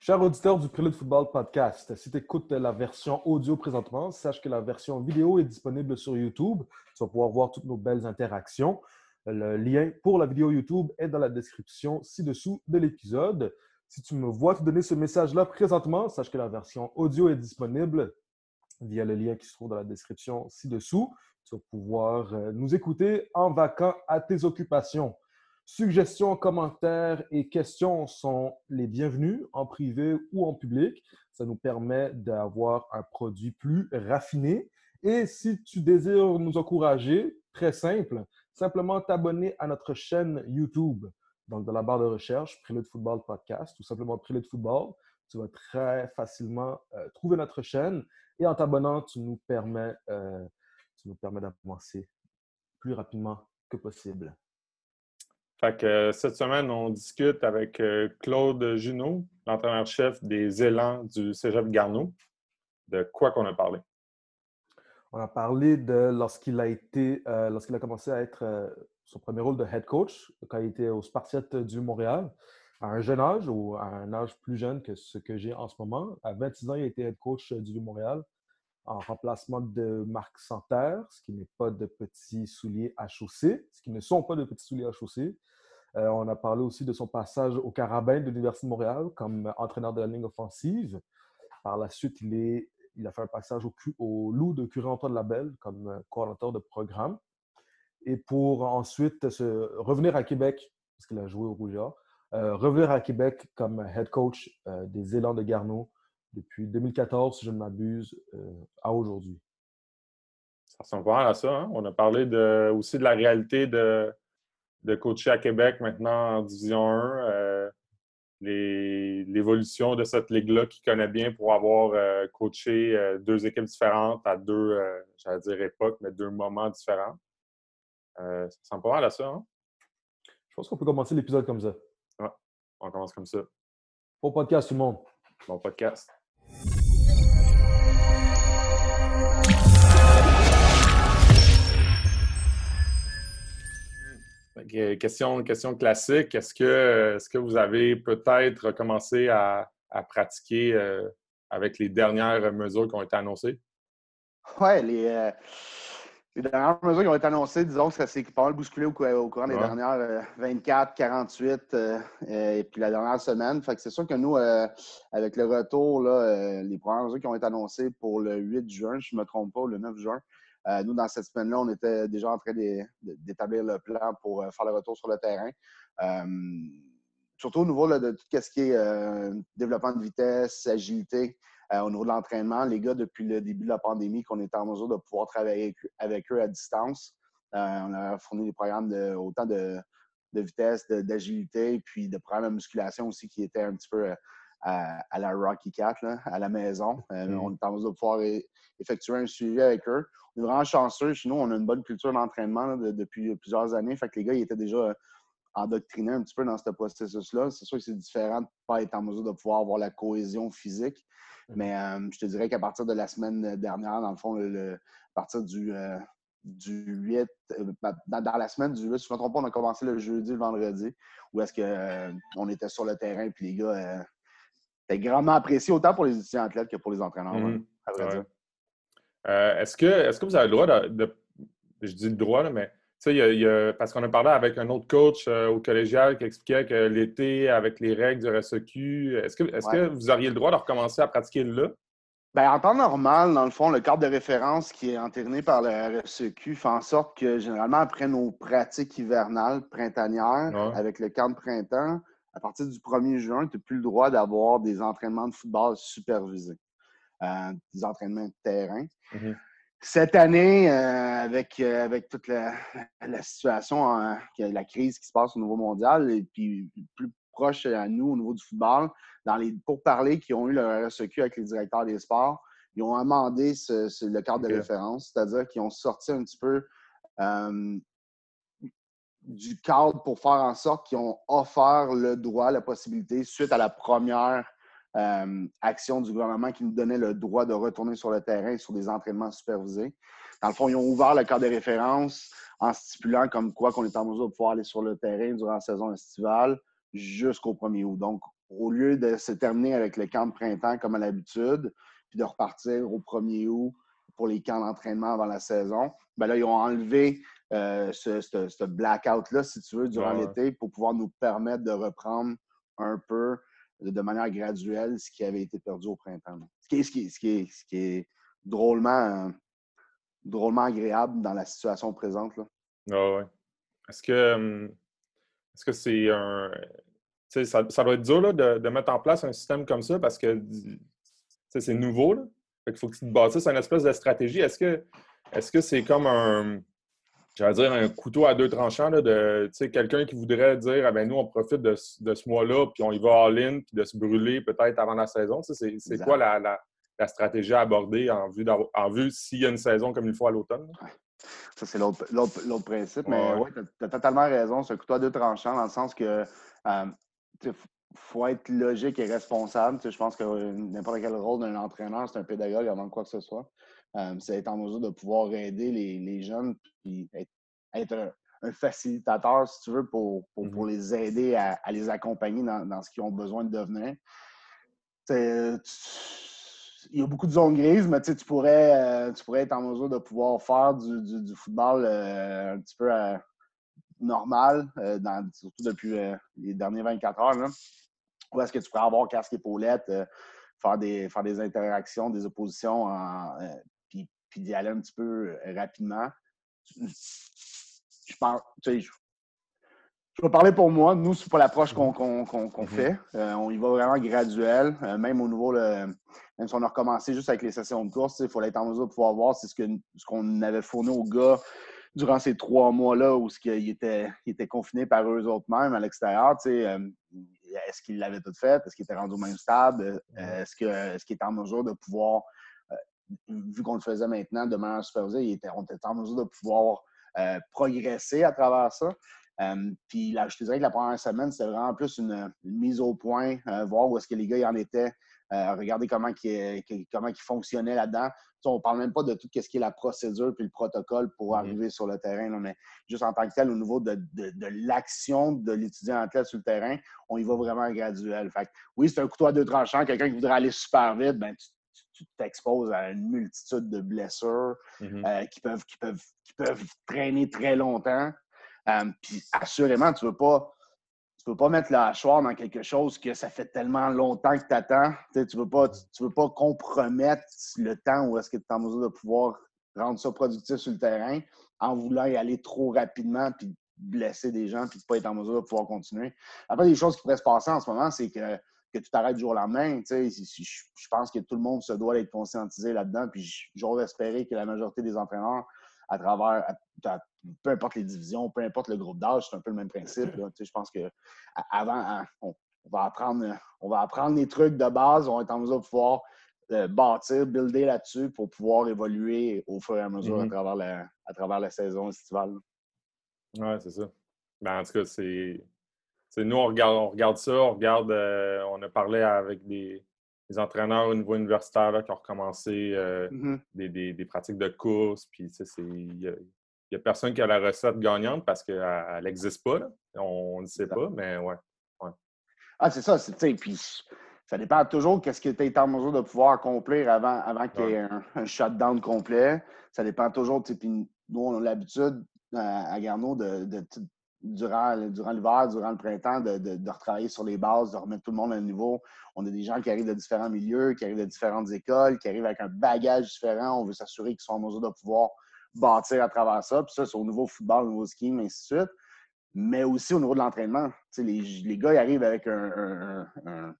Chers auditeurs du Prélude Football Podcast, si tu écoutes la version audio présentement, sache que la version vidéo est disponible sur YouTube. Tu vas pouvoir voir toutes nos belles interactions. Le lien pour la vidéo YouTube est dans la description ci-dessous de l'épisode. Si tu me vois te donner ce message-là présentement, sache que la version audio est disponible via le lien qui se trouve dans la description ci-dessous. Tu vas pouvoir euh, nous écouter en vacant à tes occupations. Suggestions, commentaires et questions sont les bienvenus en privé ou en public. Ça nous permet d'avoir un produit plus raffiné. Et si tu désires nous encourager, très simple, simplement t'abonner à notre chaîne YouTube. Donc, dans la barre de recherche, Prélude Football Podcast, ou simplement Prélude Football, tu vas très facilement euh, trouver notre chaîne. Et en t'abonnant, tu nous permets, euh, tu nous permets d'avancer plus rapidement que possible. Fait que euh, cette semaine, on discute avec Claude Junot, l'entraîneur-chef des élans du Cégep Garneau. De quoi qu'on a parlé? On a parlé de lorsqu'il a été, lorsqu'il a commencé à être son premier rôle de head coach, quand il était au Spartiate du Montréal à un jeune âge ou à un âge plus jeune que ce que j'ai en ce moment. À 26 ans, il a été head coach euh, du Montréal en remplacement de Marc Santerre, ce qui n'est pas de petits souliers à chausser, ce qui ne sont pas de petits souliers à chausser. Euh, on a parlé aussi de son passage au Carabin de l'Université de Montréal comme entraîneur de la ligne offensive. Par la suite, il, est, il a fait un passage au, au Loup de Curé-Antoine Labelle comme euh, coordinateur de programme. Et pour ensuite se revenir à Québec, parce qu'il a joué au Rougeard, euh, revenir à Québec comme head coach euh, des Élans de Garneau depuis 2014, si je ne m'abuse, euh, à aujourd'hui. Ça ressemble pas à ça. Hein? On a parlé de, aussi de la réalité de, de coacher à Québec maintenant en Division 1, l'évolution de cette ligue-là qui connaît bien pour avoir coaché deux équipes différentes à deux, j'allais dire époques, mais deux moments différents. ça ressemble pas mal à ça. Hein? Je pense qu'on peut commencer l'épisode comme ça. On commence comme ça. Bon podcast, tout le monde. Bon podcast. Question, question classique. Est-ce que, est que vous avez peut-être commencé à, pratiquer euh, avec les dernières mesures qui ont été annoncées? Oui, les, euh, les dernières mesures qui ont été annoncées, disons que ça s'est pas mal bousculé au, courant des dernières 24, euh, 48 euh, et puis la dernière semaine. Fait que c'est sûr que nous, avec le retour, là, les premières mesures qui ont été annoncées pour le 8 juin, je ne me trompe pas, le 9 juin, nous, dans cette semaine-là, on était déjà en train d'établir le plan pour faire le retour sur le terrain. surtout au niveau de tout ce qui est développement de vitesse, agilité. Euh, au niveau de l'entraînement, les gars, depuis le début de la pandémie, qu'on était en mesure de pouvoir travailler avec, eux à distance, euh, on a fourni des programmes de, autant de, vitesse, d'agilité, puis de programmes de musculation aussi qui étaient un petit peu euh, à, la Rocky Cat, à la maison. Mm. On est en mesure de pouvoir effectuer un suivi avec eux. On est vraiment chanceux. Chez nous, on a une bonne culture d'entraînement depuis plusieurs années. Fait que les gars, ils étaient déjà endoctrinés un petit peu dans ce processus-là. C'est sûr que c'est différent de ne pas être en mesure de pouvoir avoir la cohésion physique. Mais euh, je te dirais qu'à partir de la semaine dernière, dans le fond, le, à partir du, euh, du 8, euh, ben, dans, la semaine du 8, si je ne me trompe pas, on a commencé le jeudi, le vendredi, où est-ce qu'on était sur le terrain, puis les gars étaient grandement appréciés, autant pour les étudiants athlètes que pour les entraîneurs, mmh. est-ce, que, est-ce que vous avez le droit de, je dis le droit, là, mais parce qu'on a parlé avec un autre coach euh, au collégial qui expliquait que l'été, avec les règles du RSEQ, est-ce que, est que vous auriez le droit de recommencer à pratiquer là? Bien, en temps normal, dans le fond, le cadre de référence qui est entériné par le RSEQ fait en sorte que généralement, après nos pratiques hivernales, printanières, avec le camp de printemps, à partir du 1er juin, tu n'as plus le droit d'avoir des entraînements de football supervisés, euh, des entraînements de terrain. Mm-hmm. Cette année, euh, avec, euh, avec toute la, situation, hein, la crise qui se passe au niveau mondial, et puis plus proche à nous au niveau du football, dans les pourparlers qui ont eu le RSEQ avec les directeurs des sports, ils ont amendé le cadre de référence, c'est-à-dire qu'ils ont sorti un petit peu euh, du cadre pour faire en sorte qu'ils ont offert le droit, la possibilité, suite à la première euh, action du gouvernement qui nous donnait le droit de retourner sur le terrain sur des entraînements supervisés. Dans le fond, ils ont ouvert le cadre de référence en stipulant comme quoi qu'on est en mesure de pouvoir aller sur le terrain durant la saison estivale jusqu'au 1er août. Donc, au lieu de se terminer avec le camp de printemps comme à l'habitude, puis de repartir au 1er août pour les camps d'entraînement avant la saison, ben là, ils ont enlevé euh, ce, blackout-là, si tu veux, durant l'été pour pouvoir nous permettre de reprendre un peu de manière graduelle ce qui avait été perdu au printemps. Ce qui est, ce qui ce qui est, drôlement, drôlement agréable dans la situation présente. Là. Ah ouais. Est-ce que est-ce que c'est un. Ça, ça, doit être dur là, de, de, mettre en place un système comme ça parce que c'est nouveau. Là. il faut que tu te bâtisses une espèce de stratégie. Est-ce que est-ce que c'est comme un j'allais dire un couteau à deux tranchants là, de quelqu'un qui voudrait dire ah ben nous, on profite de, ce mois-là, puis on y va all-in, puis de se brûler peut-être avant la saison. C'est quoi la, la, stratégie à aborder en vue, en vue s'il y a une saison comme il faut à l'automne? Ça, c'est l'autre principe. Mais oui, tu as, totalement raison. C'est un couteau à deux tranchants dans le sens que il euh, faut être logique et responsable. je pense que n'importe quel rôle d'un entraîneur, c'est un pédagogue avant quoi que ce soit. Euh, c'est être en mesure de pouvoir aider les, les jeunes puis être, un, facilitateur, si tu veux, pour, pour, mmh les aider à, les accompagner dans, dans ce qu'ils ont besoin de devenir. il y a beaucoup de zones grises, mais tu pourrais, euh, tu pourrais être en mesure de pouvoir faire du, du, football euh, un petit peu normal, dans, surtout depuis les dernières 24 heures. Là. Où est-ce que tu pourrais avoir casque épaulette, faire, des, faire des interactions, des oppositions en, puis d'y aller un petit peu euh, rapidement. Je tu sais, je, vais parler pour moi. Nous, c'est pas l'approche qu'on mm-hmm. fait. Euh, on y va vraiment graduel. Euh, même au niveau, le, même si on a recommencé juste avec les sessions de course, il faut être en mesure de pouvoir voir si ce qu'on ce qu'on avait fourni aux gars durant ces trois mois-là où ils étaient, était confinés par eux autres mêmes à l'extérieur. est-ce qu'ils l'avaient tout fait? Est-ce qu'ils étaient rendus au même stade? Est-ce qu'ils est étaient en mesure de pouvoir vu qu'on le faisait maintenant de manière supervisée, était, on était en mesure de pouvoir euh, progresser à travers ça. Euh, puis là, je te dirais que la première semaine, c'était vraiment plus une, mise au point, euh, voir où est-ce que les gars y en étaient, regarder comment ils comment fonctionnaient là-dedans. on ne parle même pas de tout ce qui est la procédure puis le protocole pour mm-hmm. arriver sur le terrain, mais juste en tant que tel, au niveau de, l'action de l'étudiant athlète sur le terrain, on y va vraiment graduel. Fait oui, c'est un couteau à deux tranchants. Quelqu'un qui voudrait aller super vite, ben, tu tu t'exposes à une multitude de blessures mm-hmm. euh, qui, peuvent, qui, peuvent, qui peuvent traîner très longtemps. Euh, puis assurément, tu ne veux pas. Tu veux pas mettre la hachoir dans quelque chose que ça fait tellement longtemps que tu attends. Tu ne veux, pas, tu, veux pas compromettre le temps où est-ce que tu es en mesure de pouvoir rendre ça productif sur le terrain en voulant y aller trop rapidement puis blesser des gens puis de pas être en mesure de pouvoir continuer. Après, les choses qui pourraient se passer en ce moment, c'est que que tu t'arrêtes du jour au lendemain. Je pense que tout le monde se doit être conscientisé là-dedans. Puis j'ose espérer que la majorité des entraîneurs, à travers, peu importe les divisions, peu importe le groupe d'âge, c'est un peu le même principe. Je pense que avant, on, va apprendre, on va apprendre les trucs de base, on va être en mesure de pouvoir euh, bâtir, builder là-dessus pour pouvoir évoluer au fur et à mesure à, mm-hmm. travers la, à travers la saison estivale. Oui, c'est ça. Ben, en tout cas, c'est nous, on regarde, on regarde ça, on regarde, euh, on a parlé avec des, entraîneurs au niveau universitaire qui ont recommencé euh, mm-hmm. des, pratiques de course. Puis, il n'y a, personne qui a la recette gagnante parce qu'elle n'existe pas. On ne sait pas, mais ouais. Ah, c'est ça. Puis, ça dépend toujours de ce que tu es en mesure de pouvoir accomplir avant, avant qu'il y ait un, shutdown complet. Ça dépend toujours. Puis, nous, on a l'habitude euh, à, Garneau de durant, durant l'hiver, durant le printemps, de, de, retravailler sur les bases, de remettre tout le monde à un niveau. On a des gens qui arrivent de différents milieux, qui arrivent de différentes écoles, qui arrivent avec un bagage différent. On veut s'assurer qu'ils sont en mesure de pouvoir bâtir à travers ça. Puis ça, c'est au niveau football, au niveau ski, ainsi de suite. Mais aussi au niveau de l'entraînement. Les, les gars ils arrivent avec un, un,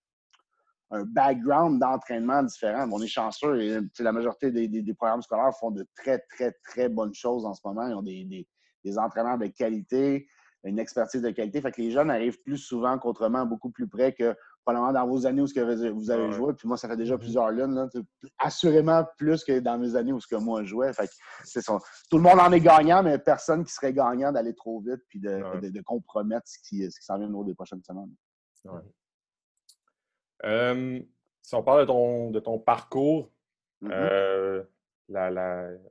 un, background d'entraînement différent. On est chanceux. Et, la majorité des, des, programmes scolaires font de très, très, très bonnes choses en ce moment. Ils ont des, des entraîneurs de qualité une expertise de qualité. Fait que les jeunes arrivent plus souvent qu'autrement, beaucoup plus près que probablement dans vos années où que vous avez joué. Puis moi, ça fait déjà mm-hmm. plusieurs lunes. assurément plus que dans mes années où ce que moi je jouais. Fait c'est Tout le monde en est gagnant, mais personne qui serait gagnant d'aller trop vite puis de, compromettre ce qui, ce qui s'en vient au des prochaines semaines. Euh, si on parle de ton, de ton parcours, mm-hmm. euh,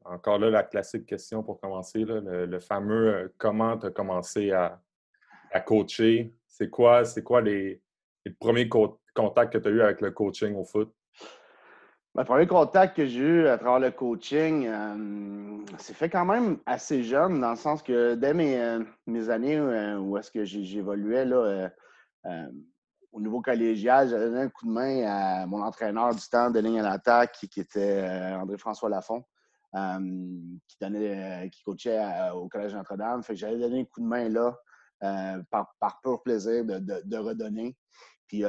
encore là, la classique question pour commencer, le, fameux euh, comment tu as commencé à, coacher? C'est quoi, quoi les, le premier contact que tu as eu avec le coaching au foot? Le premier contact que j'ai eu à travers le coaching, euh, c'est fait quand même assez jeune, dans le sens que dès mes, euh, mes années où est-ce que j'évoluais là, au niveau collégial, j'avais donné un coup de main à mon entraîneur du temps de ligne à l'attaque, qui, était André-François Lafont, qui, donnait, qui coachait au Collège Notre-Dame. Fait que j'avais donné un coup de main là par, par pur plaisir de, de redonner. Puis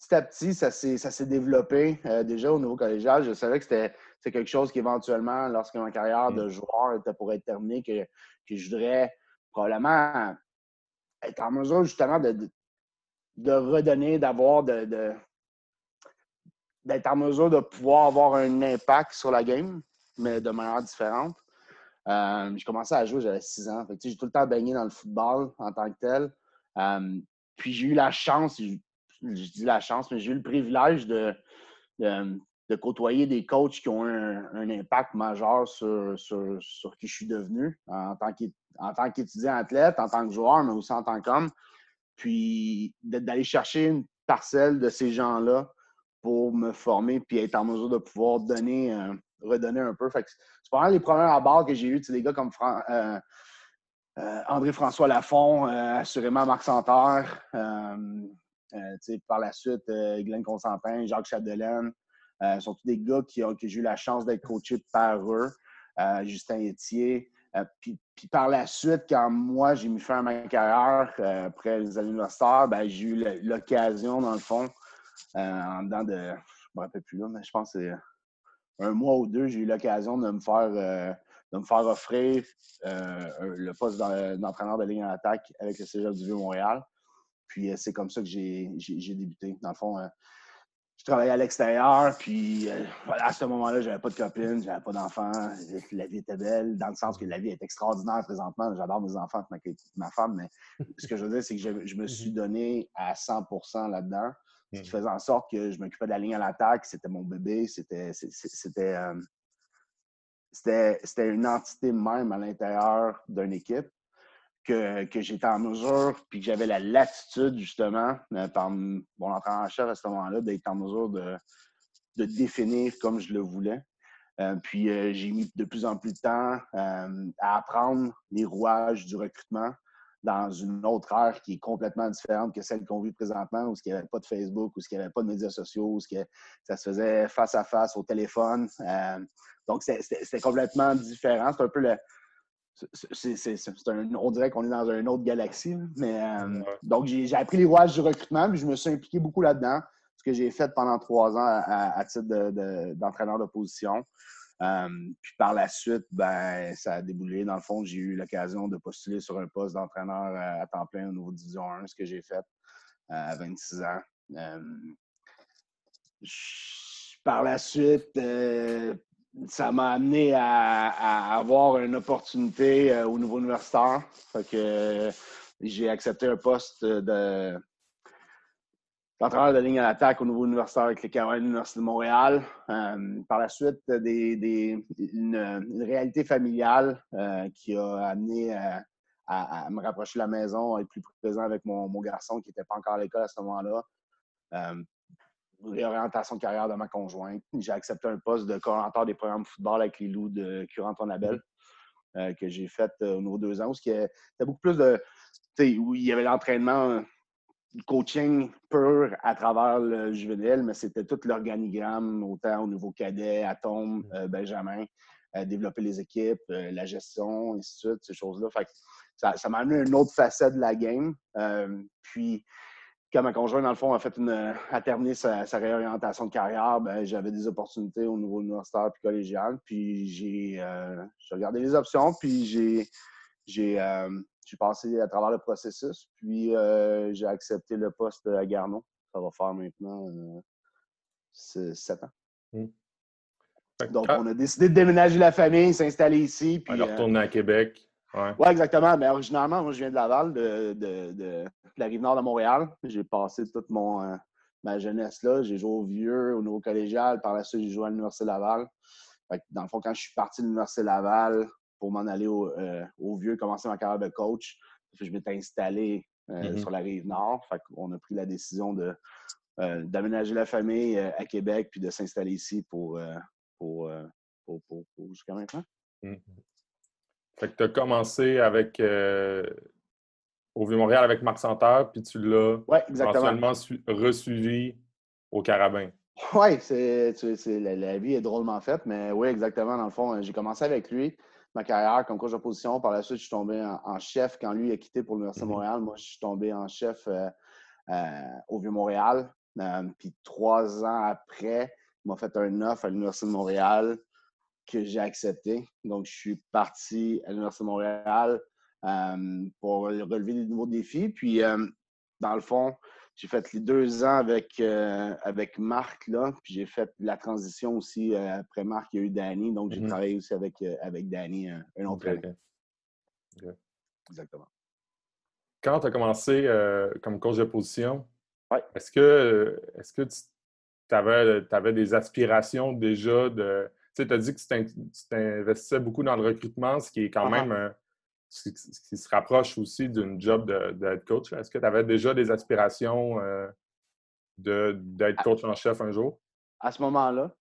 petit à petit, ça s'est développé euh, déjà au niveau collégial. Je savais que c'était quelque chose qui éventuellement, lorsque ma carrière de mm. joueur était pour être terminée, que, je voudrais probablement être en mesure justement de, de, redonner, d'avoir de, d'être en mesure de pouvoir avoir un impact sur la game, mais de manière différente. Euh, j'ai commencé à jouer, j'avais 6 ans. J'ai tout le temps baigné dans le football en tant que tel. Euh, puis j'ai eu la chance, je dis la chance, mais j'ai eu le privilège de, de, côtoyer des coachs qui ont un, un impact majeur sur, sur, qui je suis devenu en tant qu'étudiant athlète, en tant que joueur, mais aussi en tant qu'homme. Puis d'aller chercher une parcelle de ces gens-là pour me former puis être en mesure de pouvoir donner, euh, redonner un peu. c'est pas les premiers abords que j'ai eu, des gars comme euh, euh, André-François Lafont, assurément Marc Santerre, par la suite, Glenn Constantin, Jacques Chapdelaine, sont tous des gars qui ont, que j'ai eu la chance d'être coaché par eux. Justin Etier. Puis, par la suite, quand moi, j'ai mis fin à ma carrière après les années universitaires, ben, j'ai eu l'occasion, dans le fond, en dedans de, je me rappelle plus là, mais je pense que c'est un mois ou deux, j'ai eu l'occasion de me faire de me faire offrir le poste d'entraîneur de ligne en attaque avec le Cégep du Vieux-Montréal. Puis euh, c'est comme ça que j'ai débuté. Dans le fond, euh, je travaillais à l'extérieur, puis euh, à ce moment-là, j'avais pas de copine, j'avais pas d'enfants. La vie était belle, dans le sens que la vie est extraordinaire présentement. J'adore mes enfants, ma, ma femme, mais ce que je veux dire, c'est que je, me suis donné à 100% là-dedans, ce qui faisait en sorte que je m'occupais de la ligne à l'attaque. C'était mon bébé, c'était c'était c'était une entité même à l'intérieur d'une équipe que, j'étais en mesure, puis que j'avais la latitude, justement, euh, par mon entraîneur-chef à ce moment-là, d'être en mesure de, définir comme je le voulais. Euh, puis euh, j'ai mis de plus en plus de temps à apprendre les rouages du recrutement dans une autre ère qui est complètement différente que celle qu'on vit présentement, où il n'y avait pas de Facebook, où il n'y avait pas de médias sociaux, où ça se faisait face à face au téléphone. donc, c'était complètement différent. C'est un peu le, on dirait qu'on est dans une autre galaxie. Mais, euh, Donc, j'ai appris les rouages du recrutement, puis je me suis impliqué beaucoup là-dedans, ce que j'ai fait pendant trois ans à, titre d'entraîneur de, position. Euh, puis par la suite, ben, ça a déboulé. Dans le fond, j'ai eu l'occasion de postuler sur un poste d'entraîneur à, temps plein au niveau Division 1, ce que j'ai fait euh, à 26 ans. par la suite, ça m'a amené à, avoir une opportunité euh, au niveau universitaire. que j'ai accepté un poste de d'entraîneur de ligne à l'attaque au niveau universitaire avec les Carolines de l'Université de Montréal. Euh, par la suite, une, réalité familiale euh, qui a amené à, me rapprocher de la maison, à être plus présent avec mon garçon qui n'était pas encore à l'école à ce moment-là réorientation de carrière de ma conjointe. J'ai accepté un poste de coordinateur des programmes de football avec les loups de Curanton-Label mm-hmm. euh, que j'ai fait euh, au niveau deux ans, où c'était beaucoup plus de. où il y avait l'entraînement, du coaching pur à travers le juvénile, mais c'était tout l'organigramme, autant au niveau cadet, Atome, mm-hmm. euh, Benjamin, développer les équipes, la gestion, et ainsi de suite, ces choses-là. ça m'a amené une autre facette de la game. puis quand ma conjointe, dans le fond, a, fait une, a terminé sa, réorientation de carrière, ben, j'avais des opportunités au niveau universitaire puis collégial. Puis j'ai euh, regardé les options, puis j'ai j'ai euh, passé à travers le processus. Puis euh, j'ai accepté le poste à Garneau. Ça va faire maintenant sept ans. Mmh. Donc, on a décidé de déménager la famille, s'installer ici. Puis, retourner à Québec. Oui, ouais, exactement. Mais originalement, moi, je viens de Laval, de, de, de, la rive nord de Montréal. J'ai passé toute mon, euh, ma jeunesse là. J'ai joué au vieux, au nouveau collégial. Par la suite, j'ai joué à l'Université Laval. dans le fond, quand je suis parti de l'Université Laval pour m'en aller au, euh, au, vieux, commencer ma carrière de coach, je m'étais installé mm-hmm. sur la rive nord. Fait qu'on a pris la décision de, d'aménager la famille à Québec puis de s'installer ici pour, pour, jusqu'à maintenant. Mm-hmm. Fait que tu as commencé avec au Vieux-Montréal avec Marc Santerre, puis tu l'as ouais, exactement. resuivi au Carabin. Oui, c'est, la, vie est drôlement faite, mais oui, exactement. Dans le fond, j'ai commencé avec lui ma carrière comme coach d'opposition. Par la suite, je suis tombé en, chef. Quand lui a quitté pour l'Université de mm-hmm. Montréal, moi, je suis tombé en chef euh, euh, au Vieux-Montréal. Euh, puis trois ans après, il m'a fait un offre à l'Université de Montréal que j'ai accepté. Donc, je suis parti à l'Université de Montréal pour relever des nouveaux défis. Puis, dans le fond, j'ai fait les deux ans avec, euh, avec Marc, là, puis j'ai fait la transition aussi. Euh, après Marc, il y a eu Danny, donc j'ai mm-hmm. travaillé aussi avec, euh, avec Danny un, autre okay, Exactement. Quand tu as commencé comme coach de position, est-ce que, est que tu avais, des aspirations déjà de. Tu sais, as dit que tu t'investissais beaucoup dans le recrutement, ce qui est quand uh-huh. même ce qui se rapproche aussi d'une job de, head coach. Est-ce que tu avais déjà des aspirations euh, d'être ah. coach en chef un jour? À ce moment-là?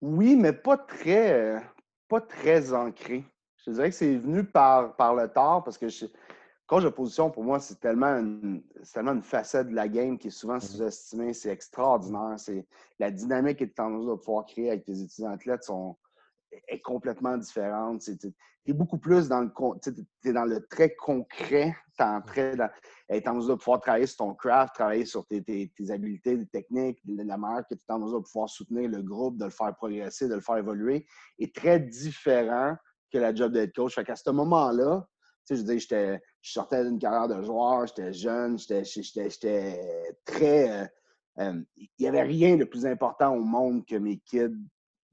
oui, mais pas très, pas très ancré. Je dirais que c'est venu par, par le tard parce que je, coach de position, pour moi, c'est tellement, une, tellement une facette de la game qui est souvent mmh sous-estimée. C'est extraordinaire. C'est la dynamique que tu es en mesure de pouvoir créer avec tes étudiants athlètes sont, est complètement différente. Tu es beaucoup plus dans le, es dans le très concret. Tu es en en mesure de pouvoir travailler sur ton craft, travailler sur tes, tes, habiletés, tes techniques, la manière que tu es en mesure de pouvoir soutenir le groupe, de le faire progresser, de le faire évoluer, est très différent que la job d'être coach. Fait qu'à ce moment-là, tu sais, je je sortais d'une carrière de joueur, j'étais jeune, j'étais très. Euh, euh, il n'y avait rien de plus important au monde que mes kids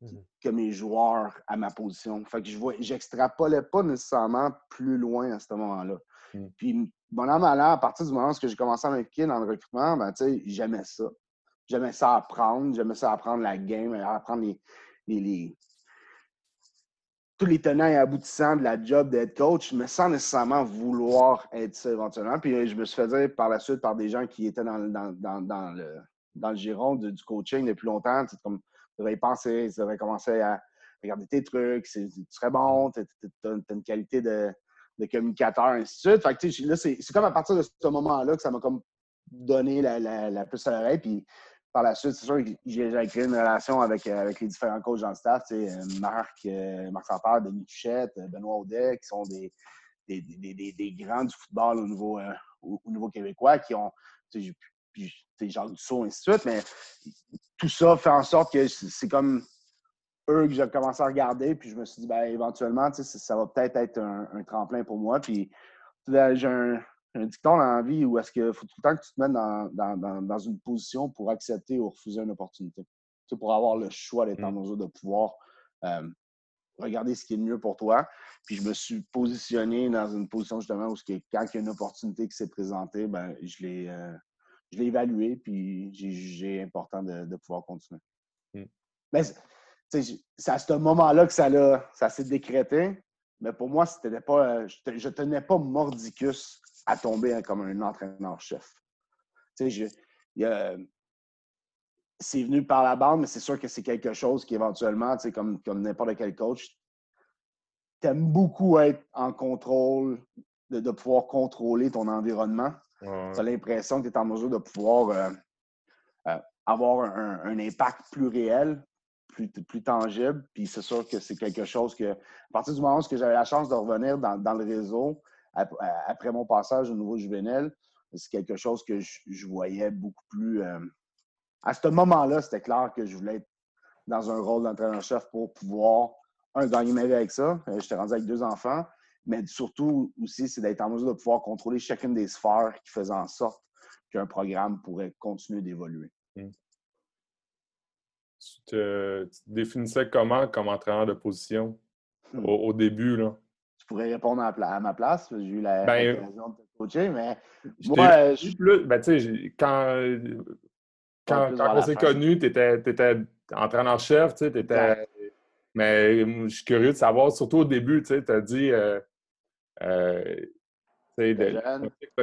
Mmh que mes joueurs à ma position. Fait que je vois, j'extrapolais pas nécessairement plus loin à ce moment-là. Mmh. Puis, bon an, mal à partir du moment où j'ai commencé à m'impliquer dans le recrutement, ben, j'aimais ça. J'aimais ça apprendre, j'aimais ça apprendre la game, apprendre les, les, tous les tenants et aboutissants de la job d'être coach, mais sans nécessairement vouloir être ça éventuellement. Puis je me suis fait dire par la suite par des gens qui étaient dans, dans, dans, le, dans le giron du coaching depuis longtemps, comme tu devrais y penser, tu devrais commencer à regarder tes trucs, tu serais bon, tu as, une qualité de, communicateur, ainsi de suite. Fait que, là, c'est comme à partir de ce moment-là que ça m'a comme donné la, la, la puce à l'oreille. Puis par la suite, c'est sûr que j'ai créé une relation avec, avec les différents coachs dans le staff, tu sais, Marc, euh, Marc Santerre, Denis Tuchette, Benoît Audet, qui sont des, des, des, des, grands du football au niveau, euh, au, niveau québécois, qui ont, puis Jacques Dussault, ainsi de suite, mais tout ça fait en sorte que c'est comme eux que j'ai commencé à regarder, puis je me suis dit, ben, éventuellement, ça va peut-être être un, tremplin pour moi. Puis j'ai un, dicton dans la vie où est-ce qu'il faut tout le temps que tu te mettes dans, une position pour accepter ou refuser une opportunité. pour avoir le choix d'être en mmh. mesure de pouvoir euh, regarder ce qui est le mieux pour toi. Puis je me suis positionné dans une position justement où quand il y a une opportunité qui s'est présentée, ben, je l'ai euh, je l'ai évalué, puis j'ai jugé important de, pouvoir continuer. Hmm. Mais c'est à ce moment-là que ça, ça s'est décrété. Mais pour moi, c'était pas, je ne tenais pas mordicus à tomber comme un entraîneur-chef. C'est venu par la bande, mais c'est sûr que c'est quelque chose qui éventuellement, comme, comme n'importe quel coach, t'aimes beaucoup être en contrôle, de, pouvoir contrôler ton environnement. Tu as l'impression que tu es en mesure de pouvoir euh, euh, avoir un, impact plus réel, plus, plus tangible. Puis c'est sûr que c'est quelque chose que, à partir du moment où j'avais la chance de revenir dans, le réseau, après mon passage au nouveau juvénile, c'est quelque chose que je, voyais beaucoup plus. Euh, à ce moment-là, c'était clair que je voulais être dans un rôle d'entraîneur-chef pour pouvoir, un, gagner ma vie avec ça. J'étais rendu avec deux enfants mais surtout aussi, c'est d'être en mesure de pouvoir contrôler chacune des sphères qui faisaient en sorte qu'un programme pourrait continuer d'évoluer. Hmm. Tu, te, définissais comment comme entraîneur de position? Hmm. au, début? Là? Pourrais répondre à, ma place. J'ai eu la ben, de te coacher, mais moi, je... plus, ben, quand, quand, quand on s'est connus, tu étais, étais entraîneur-chef, tu étais... Mais je suis curieux de savoir, surtout au début, tu as dit euh, euh,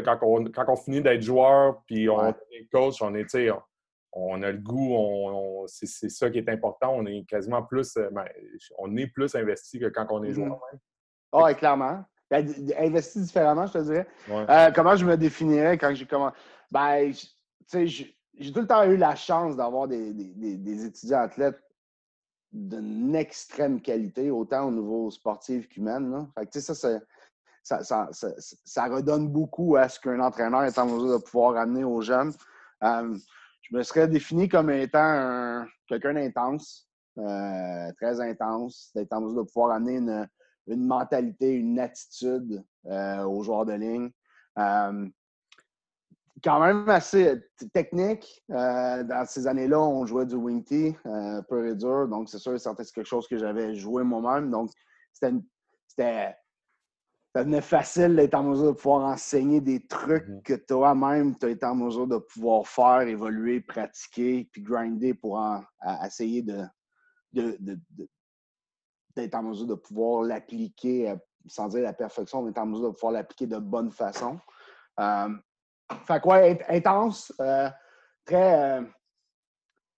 quand, on, quand on finit d'être joueur, puis on est coach, on est, on, a le goût, on, c'est ça qui est important. On est quasiment plus, euh, ben, on est plus investi que quand on est joueur. Mm-hmm. Ah, oui, clairement. Ben, investi différemment, je te dirais. Euh, comment je me définirais quand j'ai commencé? Ben, j'ai tout le temps eu la chance d'avoir des, étudiants athlètes d'une extrême qualité, autant au niveau sportif qu'humain. Fait ça, ça, ça, ça, redonne beaucoup à ce qu'un entraîneur est en mesure de pouvoir amener aux jeunes. Euh, je me serais défini comme étant quelqu'un d'intense, euh, très intense, d'être en mesure de pouvoir amener une, mentalité, une attitude euh, aux joueurs de ligne. Euh, quand même assez technique. dans ces années-là, on jouait du wing tee, peu et dur. Donc, c'est sûr, c'est quelque chose que j'avais joué moi-même. Donc, c'était ça devenait facile d'être en mesure de pouvoir enseigner des trucs mhm. que toi-même, tu as été en mesure de pouvoir faire, évoluer, pratiquer, puis grinder pour essayer de, d'être en mesure de pouvoir l'appliquer, euh, sans dire la perfection, mais être en mesure de pouvoir l'appliquer de bonne façon. Euh, fait quoi, intense, euh, très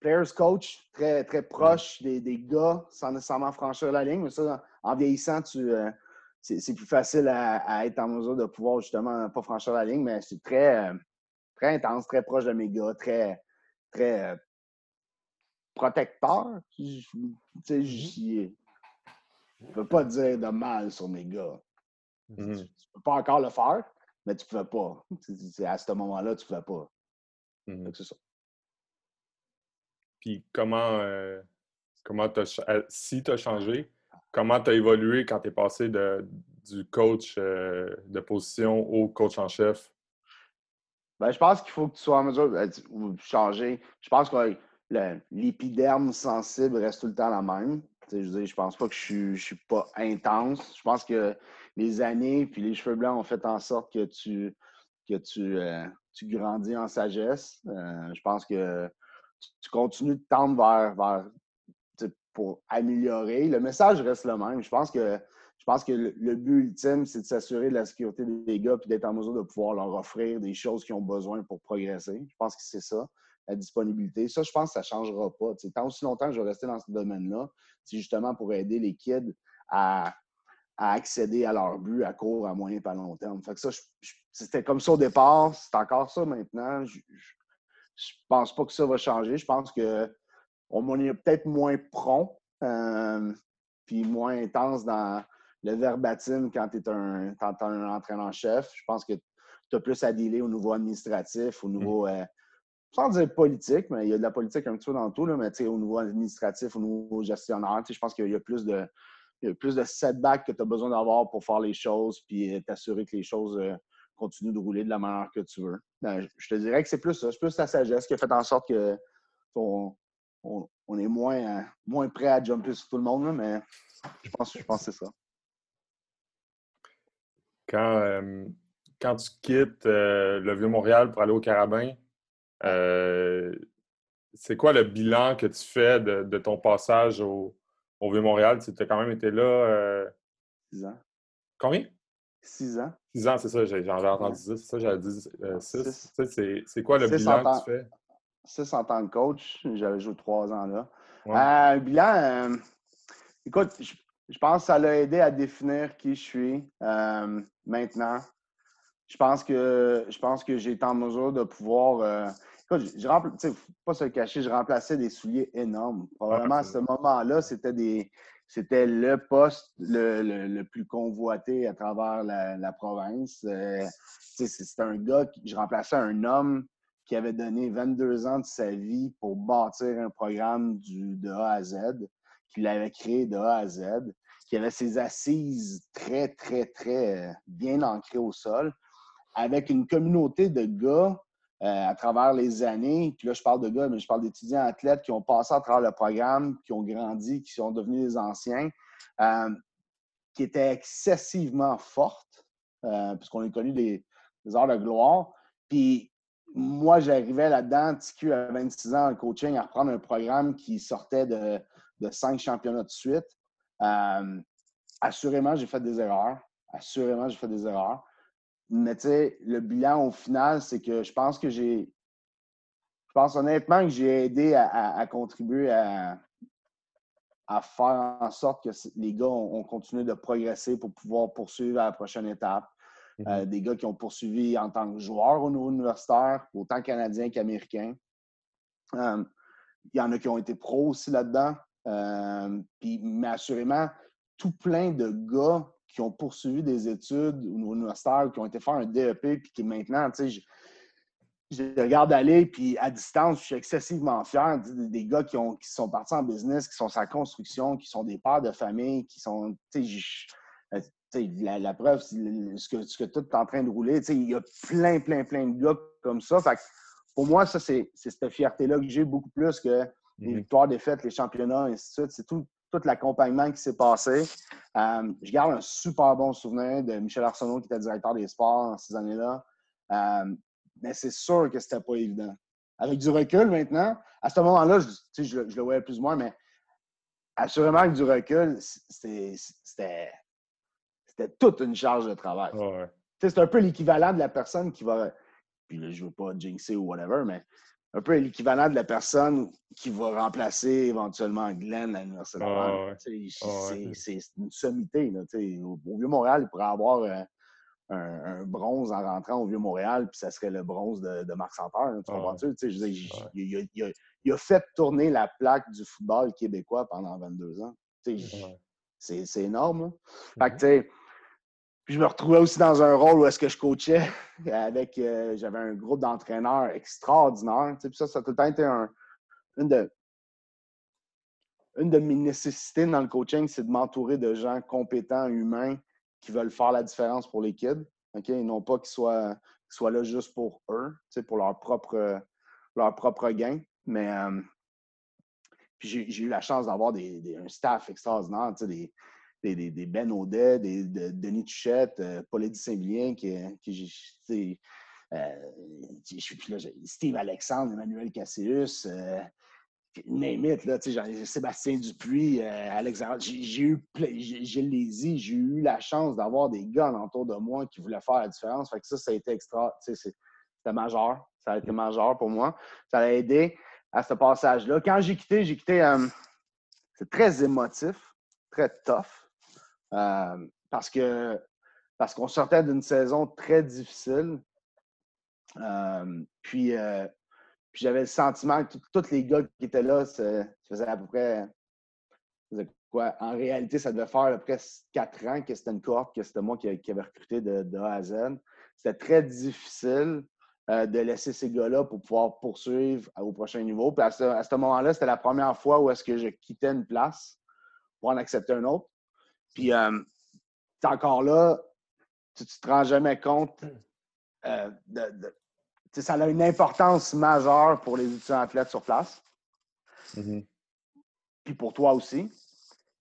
players coach, très, très proche des, des, gars, sans nécessairement franchir la ligne. Mais ça, en vieillissant, tu c'est plus facile à, être en mesure de pouvoir justement pas franchir la ligne, mais c'est très, euh, très intense, très proche de mes gars, très, très euh, protecteur. Je ne peux pas dire de mal sur mes gars. Tu ne peux pas encore le faire, mais tu ne pouvais pas. À ce moment-là, tu ne pouvais pas. Mmh c'est ça. Puis comment, euh, comment si tu as changé, comment tu as évolué quand tu es passé de, du coach euh, de position au coach en chef? Ben, je pense qu'il faut que tu sois en mesure de changer. Je pense que l'épiderme sensible reste tout le temps la même. Je ne je pense pas que je ne suis, pas intense. Je pense que les années puis les cheveux blancs ont fait en sorte que tu, que tu, euh, grandis en sagesse. Euh, je pense que tu, continues de tendre vers, vers pour améliorer. Le message reste le même. Je pense que, je pense que le, but ultime, c'est de s'assurer de la sécurité des gars et d'être en mesure de pouvoir leur offrir des choses qu'ils ont besoin pour progresser. Je pense que c'est ça, la disponibilité. Ça, je pense que ça ne changera pas. tant aussi longtemps que je vais rester dans ce domaine-là, c'est justement pour aider les kids à, accéder à leur but à court, à moyen et à long terme. Fait que ça, c'était comme ça au départ, c'est encore ça maintenant. Je, je pense pas que ça va changer. Je pense que on est peut-être moins prompt, euh, puis moins intense dans le verbatim quand tu es un, un entraîneur-chef. Je pense que tu as plus à dealer au niveau administratif, au niveau, mm. euh, sans dire politique, mais il y a de la politique un petit peu dans tout, là, mais au niveau administratif, au niveau gestionnaire, je pense qu'il y a plus de, plus de setbacks que tu as besoin d'avoir pour faire les choses, puis euh, t'assurer que les choses continuent de rouler de la manière que tu veux. je te dirais que c'est plus ça, c'est plus ta sagesse qui a fait en sorte que ton, on, est moins, euh, moins prêt à jumper sur tout le monde, mais je pense, je pense que c'est ça. Quand, euh, quand tu quittes euh, le Vieux-Montréal pour aller au Carabin, c'est quoi le bilan que tu fais de, ton passage au, Vieux-Montréal? Tu as quand même été là. Six ans. Combien? Six ans. Six ans, c'est ça, j'ai entendu ça, c'est ça, j'avais dit six. C'est quoi le bilan que tu fais? 6 en tant que coach. J'avais joué trois ans là. Un euh, bilan, euh, écoute, je, pense que ça l'a aidé à définir qui je suis euh, maintenant. Je pense que je pense que j'ai été en mesure de pouvoir. écoute, je, ne faut pas se le cacher, je remplaçais des souliers énormes. Probablement à ce moment-là, c'était des. C'était le poste le, plus convoité à travers la, province. C'était un gars qui. Je remplaçais un homme qui avait donné 22 ans de sa vie pour bâtir un programme du, de A à Z, qu'il avait créé de A à Z, qui avait ses assises très, très, très bien ancrées au sol, avec une communauté de gars euh, à travers les années. Puis là, je parle de gars, mais je parle d'étudiants athlètes qui ont passé à travers le programme, qui ont grandi, qui sont devenus des anciens, euh, qui étaient excessivement fortes, euh, puisqu'on a connu des, heures de gloire. Puis moi, j'arrivais là-dedans, TQ à 26 ans en coaching, à reprendre un programme qui sortait de, cinq championnats de suite. Assurément, j'ai fait des erreurs. Assurément, j'ai fait des erreurs. Mais tu sais, le bilan au final, c'est que je pense que j'ai. Je pense honnêtement que j'ai aidé à, contribuer à, à, faire en sorte que les gars ont, continué de progresser pour pouvoir poursuivre à la prochaine étape. Euh, mm-hmm. des gars qui ont poursuivi en tant que joueurs au niveau universitaire, autant canadiens qu'américains. Euh, il y en a qui ont été pros aussi là-dedans. Euh, puis, mais assurément, tout plein de gars qui ont poursuivi des études au niveau universitaire, qui ont été faire un DEP, puis qui maintenant, tu sais, je, regarde aller, puis à distance, je suis excessivement fier des, gars qui, ont, qui sont partis en business, qui sont sa construction, qui sont des pères de famille, qui sont, tu sais, euh, la, preuve, ce que, ce que tu es en train de rouler, il y a plein, plein, plein de gars comme ça. Fait pour moi, ça, c'est cette fierté-là que j'ai beaucoup plus que les mhm. victoires, défaites, les championnats, et ainsi de suite. C'est tout, tout l'accompagnement qui s'est passé. Euh, je garde un super bon souvenir de Michel Arsenault, qui était directeur des sports dans ces années-là. Euh, mais c'est sûr que c'était pas évident. Avec du recul maintenant, à ce moment-là, je, je, le voyais plus ou moins, mais assurément avec du recul, c'était toute une charge de travail. C'est un peu l'équivalent de la personne qui va. Puis là, je veux pas jinxer ou whatever, mais un peu l'équivalent de la personne qui va remplacer éventuellement Glenn à l'Université de Montréal. c'est une sommité. au, Vieux-Montréal, il pourrait avoir euh, un, bronze en rentrant au Vieux-Montréal, puis ça serait le bronze de, Marc Santerre. tu comprends-tu? Il, a fait tourner la plaque du football québécois pendant 22 ans. C'est énorme. Fait que, mm-hmm. Puis je me retrouvais aussi dans un rôle où est-ce que je coachais avec euh, j'avais un groupe d'entraîneurs extraordinaire. Puis ça, ça a tout le temps été une, de, une de mes nécessités dans le coaching, c'est de m'entourer de gens compétents, humains, qui veulent faire la différence pour les kids. OK? Et non pas qu'ils soient, soient là juste pour eux, pour leur propre, leur propre gain. Mais euh, j'ai eu la chance d'avoir des, un staff extraordinaire, des, des, des, Ben Audet, des, de, Denis Tuchette, euh, Paul Saint-Vilien, qui, euh, Steve Alexandre, Emmanuel Cassius, euh, Sébastien Dupuis, euh, Alexandre. J'ai eu, j'ai les j'ai eu la chance d'avoir des gars autour de moi qui voulaient faire la différence. Fait que ça, ça a été extra, c'était majeur. Ça a été majeur pour moi. Ça a aidé à ce passage-là. Quand j'ai quitté, j'ai quitté, c'est très émotif, très tough. Euh, parce que parce qu'on sortait d'une saison très difficile. Euh, puis, euh, puis j'avais le sentiment que tous les gars qui étaient là, ça faisait à peu près. Quoi? En réalité, ça devait faire à peu près quatre ans que c'était une cohorte, que c'était moi qui, avais recruté de, A à Z. C'était très difficile de laisser ces gars-là pour pouvoir poursuivre au prochain niveau. Puis à ce, à ce moment-là, c'était la première fois où est-ce que je quittais une place pour en accepter un autre. Puis, euh, encore là, tu ne te rends jamais compte euh, de, ça a une importance majeure pour les étudiants athlètes sur place. Mm-hmm. Puis pour toi aussi.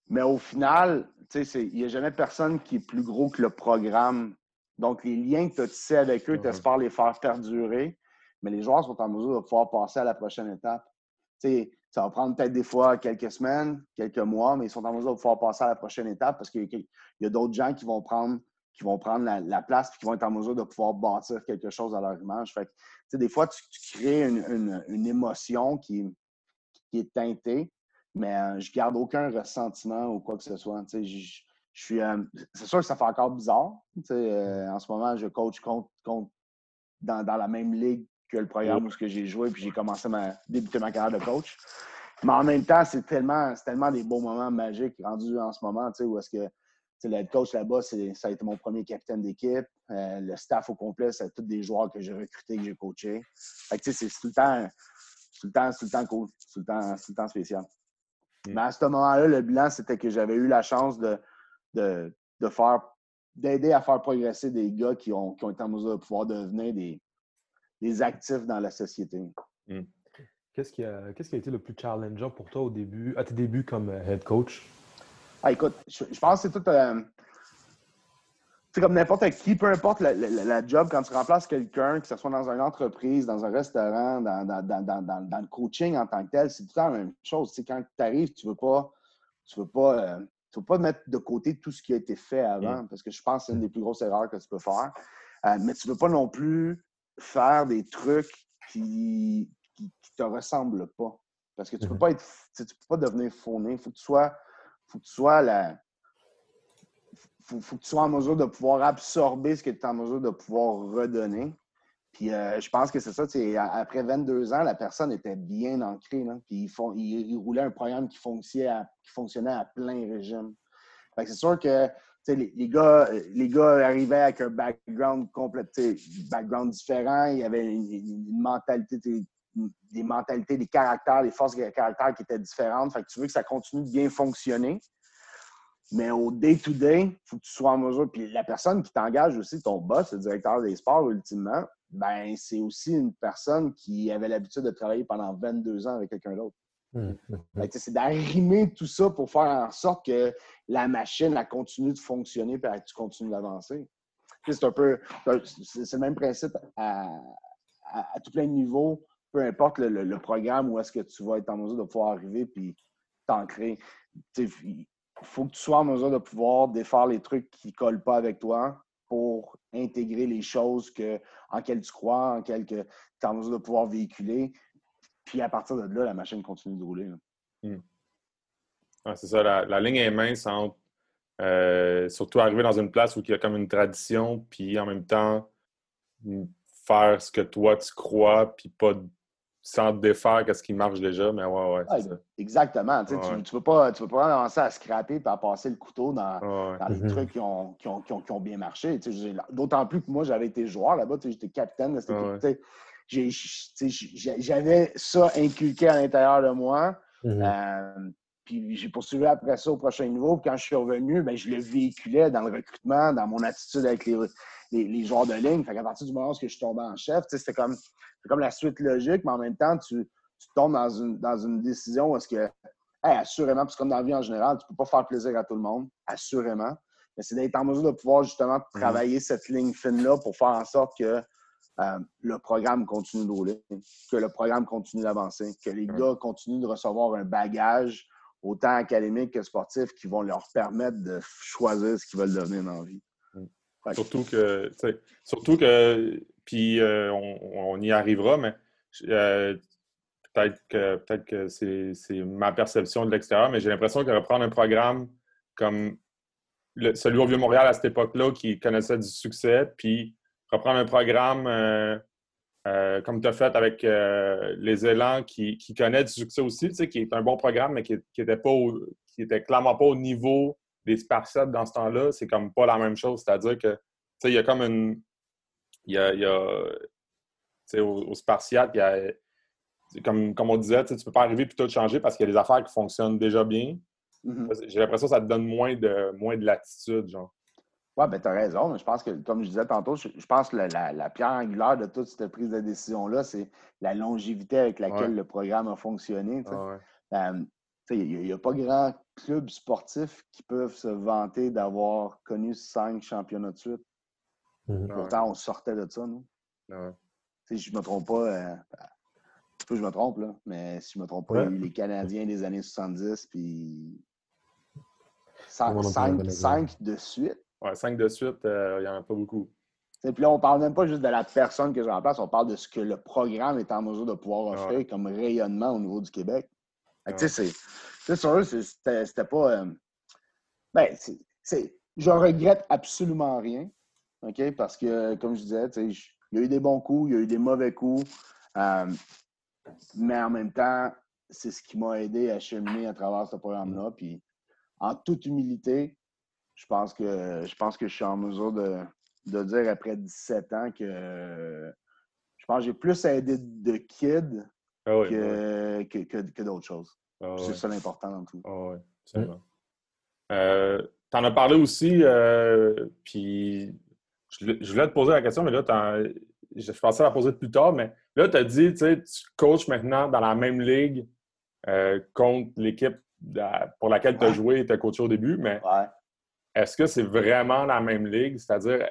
Mais au final, il n'y a jamais personne qui est plus gros que le programme. Donc, les liens que tu as tissés avec eux, tu espères les faire perdurer, mais les joueurs sont en mesure de pouvoir passer à la prochaine étape. Ça va prendre peut-être des fois quelques semaines, quelques mois, mais ils sont en mesure de pouvoir passer à la prochaine étape parce qu'il y a d'autres gens qui vont prendre, qui vont prendre la, place et qui vont être en mesure de pouvoir bâtir quelque chose à leur image. Fait des fois, tu, crées une, émotion qui, est teintée, mais euh, je garde aucun ressentiment ou quoi que ce soit. Euh, c'est sûr que ça fait encore bizarre. Euh, en ce moment, je coach contre, dans, dans, la même ligue que le programme où j'ai joué, puis j'ai commencé à débuter ma carrière de coach. Mais en même temps, c'est tellement, tellement des beaux moments magiques rendus en ce moment, tu sais, où est-ce que le coach là-bas, ça a été mon premier capitaine d'équipe. Euh, le staff au complet, c'est tous des joueurs que j'ai recrutés, que j'ai coachés. Fait que, c'est tout le temps, tout le temps, tout le temps cool, tout le temps, tout le temps spécial. Mm. Mais à ce moment-là, le bilan, c'était que j'avais eu la chance de, de, de faire, d'aider à faire progresser des gars qui ont, qui ont été en mesure de pouvoir devenir des, des actifs dans la société. Hmm. Qu'est-ce qui, a, qui a été le plus challengeant pour toi au début, à tes débuts comme euh, head coach? Ah, écoute, je, pense que c'est tout. Euh, c'est comme n'importe qui, peu importe la, job, quand tu remplaces quelqu'un, que ce soit dans une entreprise, dans un restaurant, dans, dans, le coaching en tant que tel, c'est tout le temps la même chose. C'est quand tu arrives, tu ne veux pas. Tu veux pas euh, tu veux pas mettre de côté tout ce qui a été fait avant, hmm. parce que je pense que c'est une des plus grosses erreurs que tu peux faire. Euh, mais tu ne veux pas non plus faire des trucs qui ne te ressemblent pas. Parce que tu ne peux mhm. pas être. Tu peux pas devenir. Il faut que tu sois. Faut que tu sois la. Faut, faut que tu sois en mesure de pouvoir absorber ce que tu es en mesure de pouvoir redonner. Puis euh, je pense que c'est ça, après 22 ans, la personne était bien ancrée. puis ils, font, ils, roulaient un programme qui fonctionnait à, qui fonctionnait à plein régime. c'est sûr que les, gars, les gars arrivaient avec un background background différent. Il y avait une, mentalité, des mentalités, des caractères, des forces de caractère qui étaient différentes. Fait que tu veux que ça continue de bien fonctionner. Mais au day-to-day, il faut que tu sois en mesure. Puis la personne qui t'engage aussi, ton boss, le directeur des sports, ultimement, ben c'est aussi une personne qui avait l'habitude de travailler pendant 22 ans avec quelqu'un d'autre. Mmh, mmh, mmh. C'est d'arrimer tout ça pour faire en sorte que la machine continue de fonctionner et que tu continues d'avancer. C'est un peu le même principe à, à, tout plein de niveaux, peu importe le, programme où est-ce que tu vas être en mesure de pouvoir arriver puis t'ancrer. Il faut que tu sois en mesure de pouvoir défaire les trucs qui ne collent pas avec toi pour intégrer les choses que, en lesquelles tu crois, en lesquelles tu es en mesure de pouvoir véhiculer. Puis à partir de là, la machine continue de rouler. Hmm. c'est ça, la, ligne est mince entre euh, surtout arriver dans une place où il y a comme une tradition, puis en même temps faire ce que toi tu crois, puis pas sans te défaire qu'est-ce qui marche déjà, mais ouais, ouais, ça. Exactement. Tu ne peux, pas, tu peux pas commencer à scraper et à passer le couteau dans, dans les mhm. trucs qui ont, qui ont, qui ont, qui ont bien marché. D'autant plus que moi, j'avais été joueur là-bas, j'étais capitaine de cette équipe. J'avais ça inculqué à l'intérieur de moi. Mhm. Euh, puis j'ai poursuivi après ça au prochain niveau. Puis quand je suis revenu, ben, je le véhiculais dans le recrutement, dans mon attitude avec les, les, joueurs de ligne. Fait qu'à partir du moment où je suis tombé en chef, c'était comme, comme la suite logique, mais en même temps, tu, tombes dans une, dans une décision où est-ce que, assurément, parce que comme dans la vie en général, tu ne peux pas faire plaisir à tout le monde, assurément. Mais c'est d'être en mesure de pouvoir justement mhm. travailler cette ligne fine-là pour faire en sorte que euh, le programme continue de rouler, que le programme continue d'avancer, que les gars continuent de recevoir un bagage autant académique que sportif qui vont leur permettre de choisir ce qu'ils veulent devenir dans la vie. Surtout que, surtout que, puis euh, on, y arrivera, mais euh, peut-être que, peut que c'est, ma perception de l'extérieur, mais j'ai l'impression que reprendre un programme comme celui au Vieux-Montréal à cette époque-là qui connaissait du succès, puis reprendre un programme euh, comme tu as fait avec les élans qui, qui connaît du succès aussi, qui est un bon programme, mais qui n'était pas qui était clairement pas au niveau des Spartiates dans ce temps-là, c'est comme pas la même chose. C'est-à-dire que, tu sais, il y a comme une. Il y a. Il y a tu sais, aux, Spartiates, il y a. Comme, comme on disait, tu ne peux pas arriver et tout changer parce qu'il y a des affaires qui fonctionnent déjà bien. Mm-hmm. J'ai l'impression que ça te donne moins de, moins de latitude, genre. Oui, ben, tu as raison. Je pense que, comme je disais tantôt, je, pense que la, pierre angulaire de toute cette prise de décision-là, c'est la longévité avec laquelle le programme a fonctionné. Il n'y a, pas grand club sportif qui peuvent se vanter d'avoir connu cinq championnats de suite. Mhm. Pourtant, on sortait de ça, nous. Si je ne me trompe pas, euh, je me trompe, là, mais si je ne me trompe pas, il y a eu les Canadiens des années 70, puis cinq, de suite. Ouais, cinq de suite, euh, il n'y en a pas beaucoup. Et puis là, on ne parle même pas juste de la personne que je remplace, on parle de ce que le programme est en mesure de pouvoir offrir comme rayonnement au niveau du Québec. Tu sais, c'est sûr, c'était pas. Euh, ben, c'est. Je regrette absolument rien. OK? Parce que, comme je disais, il y a eu des bons coups, il y a eu des mauvais coups. Euh, mais en même temps, c'est ce qui m'a aidé à cheminer à travers ce programme-là. Puis, en toute humilité, je pense que je pense que je suis en mesure de, de dire après 17 ans que je pense que j'ai plus aidé de kids ah que, que, d'autres choses. Ah c'est ça l'important dans tout. Ah oui, absolument. Euh, tu en as parlé aussi, euh, puis je, voulais te poser la question, mais là, je pensais la poser plus tard, mais là, tu as dit, tu sais, tu coaches maintenant dans la même ligue euh, contre l'équipe pour laquelle tu as joué et tu as coaché au début, mais est-ce que c'est vraiment la même ligue? C'est-à-dire,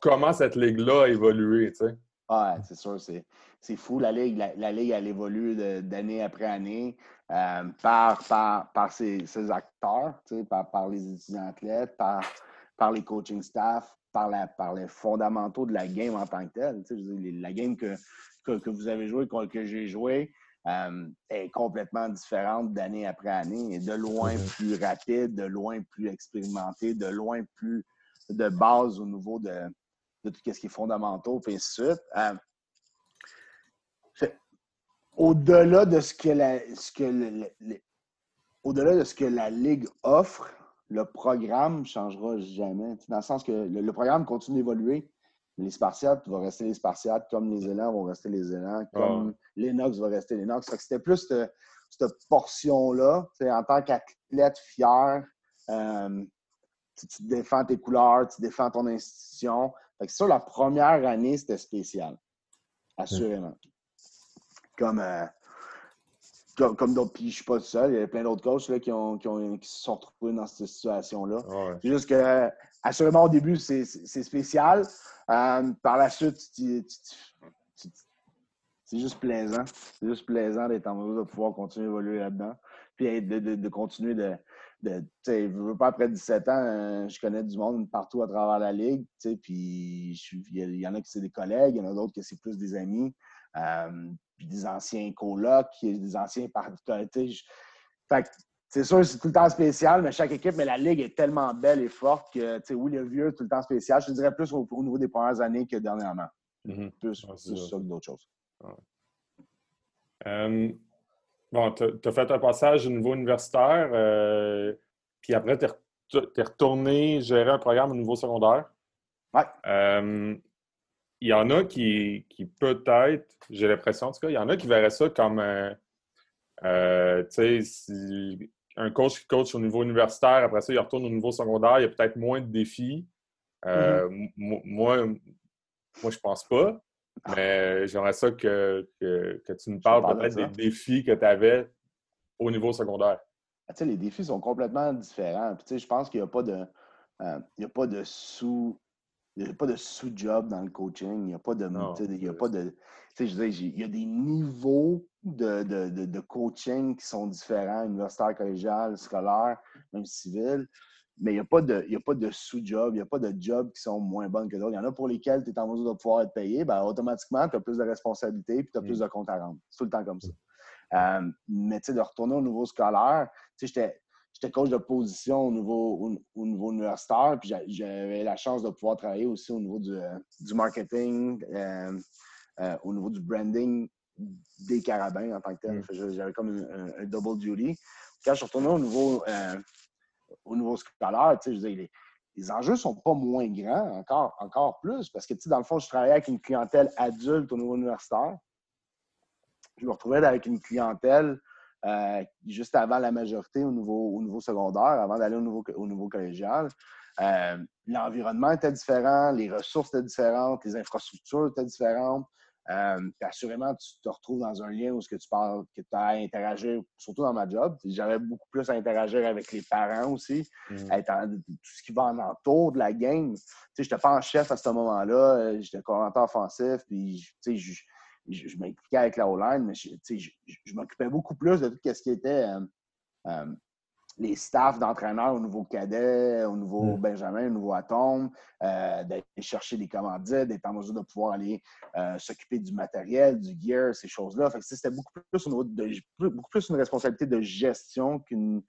comment cette ligue-là a évolué, tu? Oui, c'est sûr, c'est fou. La Ligue, la, Ligue, elle évolue d'année après année euh, par, par, par ses, acteurs, par, par les étudiants athlètes, par par les coaching staff, par, la, par les fondamentaux de la game en tant que telle. la game que, que, vous avez jouée, que j'ai joué, euh, est complètement différente d'année après année et de loin mm-hmm. plus rapide, de loin plus expérimenté, de loin plus de base au niveau de, de tout ce qui est fondamentaux, et ainsi de suite. Euh, au-delà de ce que la, ce que au-delà de ce que la Ligue offre, le programme ne changera jamais. Dans le sens que le, programme continue d'évoluer. Les Spartiates vont rester les Spartiates, comme les élans vont rester les élans, comme les Nox vont rester les Nox. C'était plus cette, portion-là. En tant qu'athlète fier, euh, tu, défends tes couleurs, tu défends ton institution. Fait que la première année, c'était spécial. Assurément. Comme, euh, comme, d'autres, puis je suis pas tout seul, il y a plein d'autres coachs là, qui, ont, qui, ont, qui, se sont retrouvés dans cette situation-là. C'est juste que, assurément, au début, c'est spécial. Euh, par la suite, c'est juste plaisant. C'est juste plaisant d'être en mesure de pouvoir continuer à évoluer là-dedans. Puis de, de, de continuer de, je ne veux pas après 17 ans, euh, je connais du monde partout à travers la ligue. Puis il y, en a qui c'est des collègues, il y en a d'autres qui c'est plus des amis. Euh, puis des anciens colocs, des anciens partenaires. C'est sûr, c'est tout le temps spécial, mais chaque équipe, mais la ligue est tellement belle et forte que, tu sais, oui, le vieux, tout le temps spécial. Je te dirais plus au, niveau des premières années que dernièrement. Mm-hmm. Plus, ça que d'autres choses. Euh, bon, tu as, fait un passage au niveau universitaire, euh, puis après, tu es, retourné gérer un programme au niveau secondaire. Ouais. Euh, il y en a qui, qui peut-être, j'ai l'impression en tout cas, il y en a qui verraient ça comme euh, tu sais, un coach qui coach au niveau universitaire, après ça, il retourne au niveau secondaire, il y a peut-être moins de défis. Mm-hmm. Moi, moi, je pense pas. Mais j'aimerais ça que, que, tu me parles peut-être des défis que tu avais au niveau secondaire. Ah, les défis sont complètement différents. je pense qu'il n'y a pas de, euh, a pas de sous. Il a pas de sous-job dans le coaching. Il n'y a pas de. il y a pas de. Je il y a des niveaux de, de, de, coaching qui sont différents, universitaire, collégial, scolaire, même civil. Mais il n'y a pas de, de sous-job, il n'y a pas de jobs qui sont moins bonnes que d'autres. Il y en a pour lesquels tu es en mesure de pouvoir être payé, ben, automatiquement, tu as plus de responsabilités et tu as plus mm. de comptes à rendre. C'est tout le temps comme ça. Euh, mais tu sais, de retourner au niveau scolaire, tu sais, j'étais coach de position au niveau, au, niveau universitaire, puis j'avais la chance de pouvoir travailler aussi au niveau du, du marketing, euh, euh, au niveau du branding des carabins en tant que tel. Mm. J'avais comme un, double duty. Quand je suis retourné au niveau au niveau scolaire, tu sais, je les, les, enjeux ne sont pas moins grands, encore, encore plus, parce que, tu sais, dans le fond, je travaillais avec une clientèle adulte au niveau universitaire. Je me retrouvais avec une clientèle euh, juste avant la majorité au niveau, au niveau secondaire, avant d'aller au niveau, au niveau collégial. Euh, l'environnement était différent, les ressources étaient différentes, les infrastructures étaient différentes. Euh, assurément, tu te retrouves dans un lien où ce que tu parles, que tu as à interagir, surtout dans ma job. J'avais beaucoup plus à interagir avec les parents aussi, mm. tout ce qui va en entour de la game. Je n'étais pas en chef à ce moment-là, euh, j'étais coordinateur offensif, puis je, je, m'impliquais avec la O-line, mais je, m'occupais beaucoup plus de tout ce qui était euh, les staffs d'entraîneurs au nouveau cadet, au nouveau mm. Benjamin, au nouveau Atome, euh, d'aller chercher des commandites, d'être en mesure de pouvoir aller euh, s'occuper du matériel, du gear, ces choses-là. c'était beaucoup plus au de, beaucoup plus une responsabilité de gestion qu'une.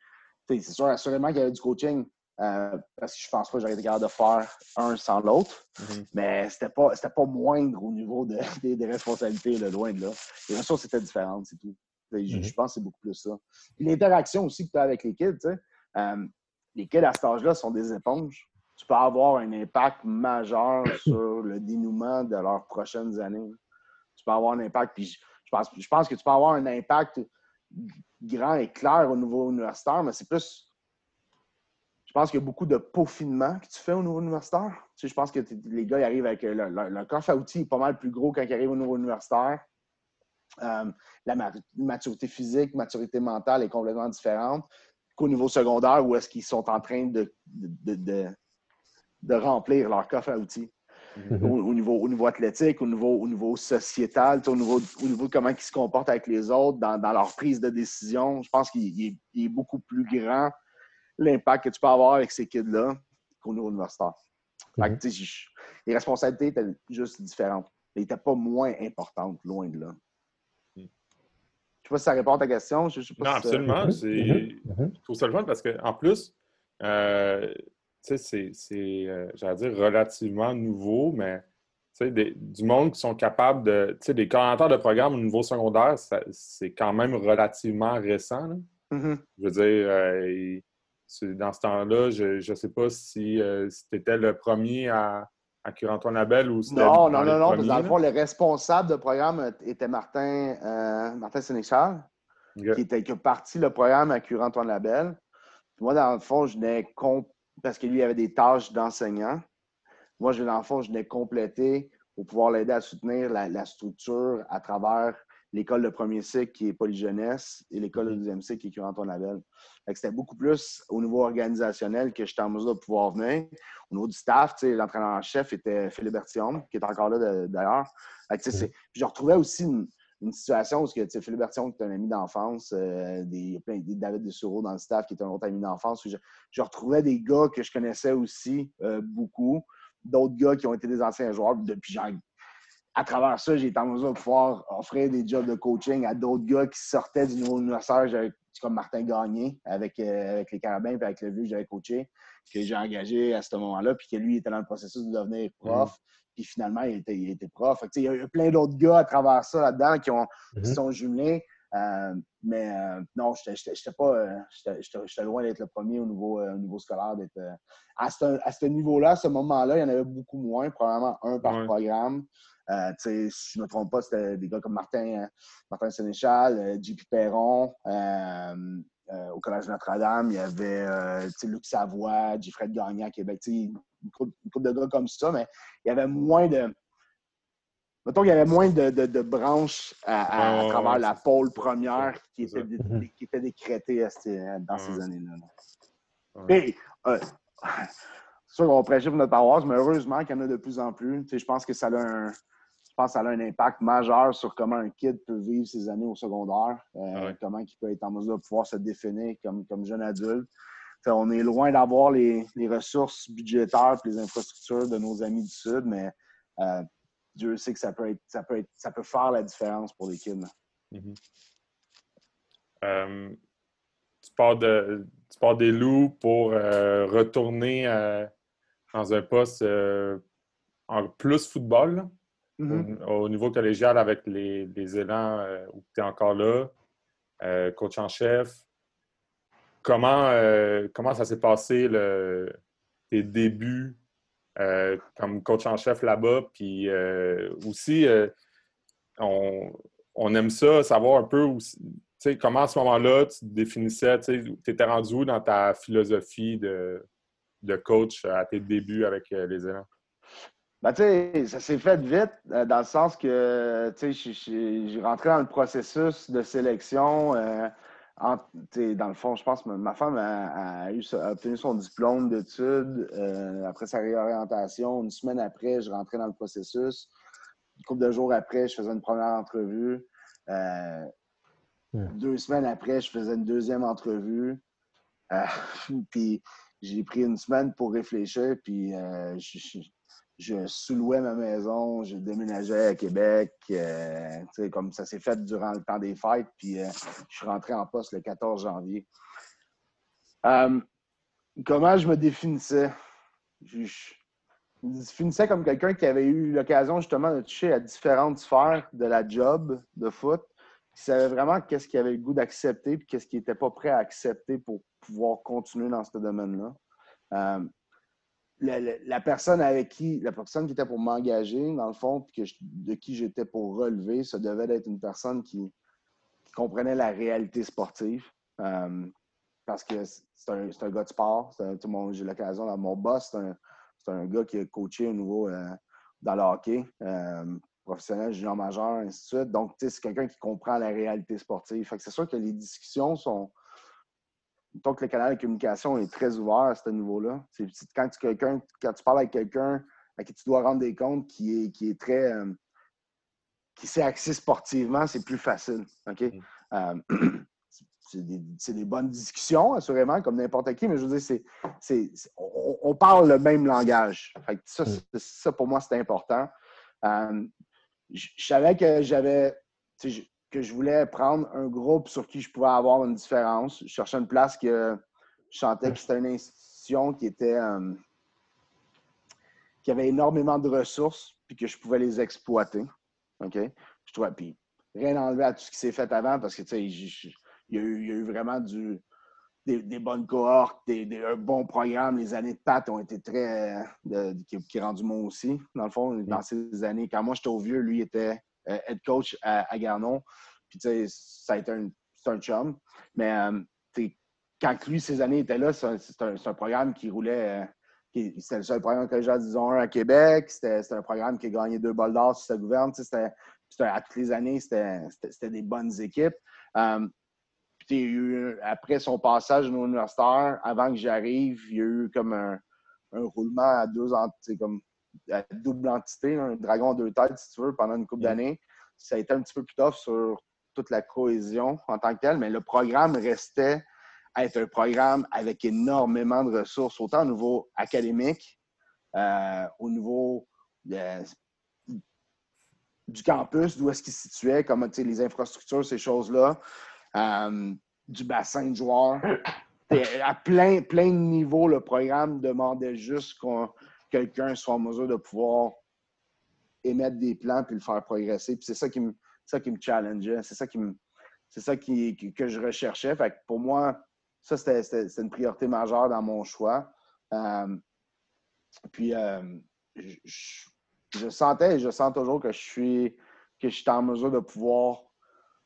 C'est sûr, assurément qu'il y avait du coaching. Euh, parce que je pense pas que j'aurais été capable de faire un sans l'autre. Mm-hmm. Mais c'était pas, pas moindre au niveau des, responsabilités, de loin de là. Les ressources étaient différentes, c'est tout. Je, mhm. pense que c'est beaucoup plus ça. L'interaction aussi que tu as avec les kids, euh, les kids à cet âge-là sont des éponges. Tu peux avoir un impact majeur sur le dénouement de leurs prochaines années. Tu peux avoir un impact, puis je, pense, je pense que tu peux avoir un impact grand et clair au niveau universitaire, mais c'est plus. Je pense qu'il y a beaucoup de peaufinement que tu fais au niveau universitaire. je pense que les gars ils arrivent avec leur, leur, coffre à outils pas mal plus gros quand ils arrivent au niveau universitaire. Euh, la maturité physique, maturité mentale est complètement différente qu'au niveau secondaire où est-ce qu'ils sont en train de, de, remplir leur coffre à outils. Mm-hmm. au, niveau, au niveau athlétique, au niveau, au niveau sociétal, au niveau, au niveau de comment ils se comportent avec les autres, dans, leur prise de décision. Je pense qu'il est, beaucoup plus grand l'impact que tu peux avoir avec ces kids-là qu'au niveau universitaire. Mhm. les responsabilités étaient juste différentes. Elles n'étaient pas moins importantes, loin de là. Je ne sais pas si ça répond à ta question. Je, non, absolument. Je trouve ça le fun parce qu'en plus, euh, c'est, euh, j'allais dire, relativement nouveau, mais des, du monde qui sont capables de. Tu sais, des coordinateurs de programme au niveau secondaire, c'est quand même relativement récent. Mm-hmm. Je veux dire, euh, dans ce temps-là, je ne sais pas si, euh, tu étais le premier à, à Cure-Antoine Labelle ou. Non, non, non, non, parce que dans le fond, le responsable de programme était Martin, euh, Martin Sénéchal, qui était qui a parti le programme à Cure-Antoine Labelle. Moi, dans le fond, je n'ai parce que lui avait des tâches d'enseignant. Moi, je, dans le fond, je venais compléter pour pouvoir l'aider à soutenir la, structure à travers l'école de premier cycle qui est Polyjeunesse et l'école de mhm. deuxième cycle qui est Cure-Antoine Labelle. C'était beaucoup plus au niveau organisationnel que j'étais en mesure de pouvoir venir. Au niveau du staff, l'entraîneur en chef était Philippe Bertillon, qui est encore là d'ailleurs. Mhm. Je retrouvais aussi une, situation où Philippe Bertillon, qui est un ami d'enfance, euh, il y a plein de David dans le staff, qui est un autre ami d'enfance. Je, retrouvais des gars que je connaissais aussi euh, beaucoup d'autres gars qui ont été des anciens joueurs. Depuis, à travers ça, j'ai été en mesure de pouvoir offrir des jobs de coaching à d'autres gars qui sortaient du niveau universitaire, comme Martin Gagné avec, euh, avec les Carabins et avec le vieux que j'avais coaché, que j'ai engagé à ce moment-là, puis que lui était dans le processus de devenir prof. Mm. Puis finalement, il était, il était prof. il y a eu plein d'autres gars à travers ça là-dedans qui, ont, qui mm-hmm. sont jumelés. Euh, mais euh, non, j'étais pas. Euh, j'étais loin d'être le premier au niveau, niveau scolaire. à ce, niveau-là, à ce moment-là, il y en avait beaucoup moins, probablement un par programme. Si je ne me trompe pas, c'était des gars comme Martin, Martin Sénéchal, JP Perron. au Collège Notre-Dame, il y avait Luc Savoie, Gifred Gagnon à Québec. Une couple, de gars comme ça, mais il y avait moins de Mettons qu'il y avait moins de, branches à, ah, travers la pôle première qui était, qui était décrétée dans ces années-là. Et, euh, c'est sûr qu'on va prêcher pour notre paroisse, mais heureusement qu'il y en a de plus en plus. je pense que ça a un, je pense ça a un impact majeur sur comment un kid peut vivre ses années au secondaire, euh, ah comment il peut être en mesure de pouvoir se définir comme, comme jeune adulte. on est loin d'avoir les, ressources budgétaires et les infrastructures de nos amis du Sud, mais euh, Dieu sait que ça peut, être, ça peut, être, ça peut faire la différence pour les kids. Mm-hmm. Euh, tu, pars de, tu, pars des loups pour retourner dans un poste en plus football, mm-hmm. au, niveau collégial avec les, les élans où tu es encore là, coach en chef. Comment, comment ça s'est passé le, tes débuts euh, comme coach en chef là-bas? Puis euh, aussi, euh, on, aime ça, savoir un peu comment à ce moment-là tu te définissais, tu étais rendu où dans ta philosophie de, de coach à tes débuts avec les élèves? Ben, ça s'est fait vite, dans le sens que j'ai rentré dans le processus de sélection dans le fond, je pense que ma femme a, obtenu son diplôme d'études euh, après sa réorientation. Une semaine après, je rentrais dans le processus. Une couple de jours après, je faisais une première entrevue. Euh, deux semaines après, je faisais une deuxième entrevue. Euh, puis j'ai pris une semaine pour réfléchir. Puis je, je sous-louais ma maison, je déménageais à Québec. Euh, comme ça s'est fait durant le temps des fêtes, puis euh, je suis rentré en poste le 14 janvier. Euh, comment je me définissais? Je, me définissais comme quelqu'un qui avait eu l'occasion justement de toucher à différentes sphères de la job de foot, qui savait vraiment qu'est-ce qu'il avait le goût d'accepter et qu'est-ce qu'il n'était pas prêt à accepter pour pouvoir continuer dans ce domaine-là la, personne avec qui, la personne qui était pour m'engager, dans le fond, que de qui j'étais pour relever, ça devait être une personne qui, comprenait la réalité sportive. Euh, parce que c'est un, un, gars de sport. J'ai l'occasion, mon boss, c'est un, gars qui a coaché au niveau euh, dans le hockey, euh, professionnel, junior majeur, ainsi de suite. Donc, c'est quelqu'un qui comprend la réalité sportive. c'est sûr que les discussions sont, donc, le canal de communication est très ouvert à ce niveau-là. Quand tu, quelqu'un, quand tu parles avec quelqu'un à qui tu dois rendre des comptes qui est, qui est très. Euh, qui s'est axé sportivement, c'est plus facile. OK? Mm. Euh, c'est des, bonnes discussions, assurément, comme n'importe qui, mais je veux dire, c'est, on, parle le même langage. ça, mm. ça, pour moi, c'est important. Euh, je, savais que j'avais que je voulais prendre un groupe sur qui je pouvais avoir une différence. Je cherchais une place que je sentais que c'était une institution qui était euh, qui avait énormément de ressources puis que je pouvais les exploiter. OK? Je trouvais, puis rien enlevé à tout ce qui s'est fait avant parce que, tu sais, il y, a eu vraiment du, des, bonnes cohortes, des, un bon programme. Les années de Pat ont été très. qui, qui est rendu moi aussi, dans le fond, dans ces années. Quand moi j'étais au vieux, lui était euh, head coach à, à Garnon. Puis, tu sais, ça a été un, un chum. Mais, euh, quand lui, ces années étaient là, c'est un, programme qui roulait. Euh, c'était le seul programme collégial, disons, à Québec. C'était un programme qui a gagné deux balles d'or sur sa gouverne. À toutes les années, c'était des bonnes équipes. Um, après son passage au universitaire, avant que j'arrive, il y a eu comme un, roulement à deux comme à double entité, un dragon à deux têtes, si tu veux, pendant une couple mm. d'années. Ça a été un petit peu plus tough sur toute la cohésion en tant que telle, mais le programme restait être un programme avec énormément de ressources, autant au niveau académique, euh, au niveau du campus, d'où est-ce qu'il se situait, comme les infrastructures, ces choses-là, euh, du bassin de joueurs. À plein, plein de niveaux, le programme demandait juste que quelqu'un soit en mesure de pouvoir émettre des plans puis le faire progresser. c'est ça qui me, ça qui me challengeait. C'est ça qui me, c'est ça qui, que je recherchais. Fait pour moi, ça, c'était une priorité majeure dans mon choix. Euh, puis, euh, je, sentais et je sens toujours que je suis que je suis en mesure de pouvoir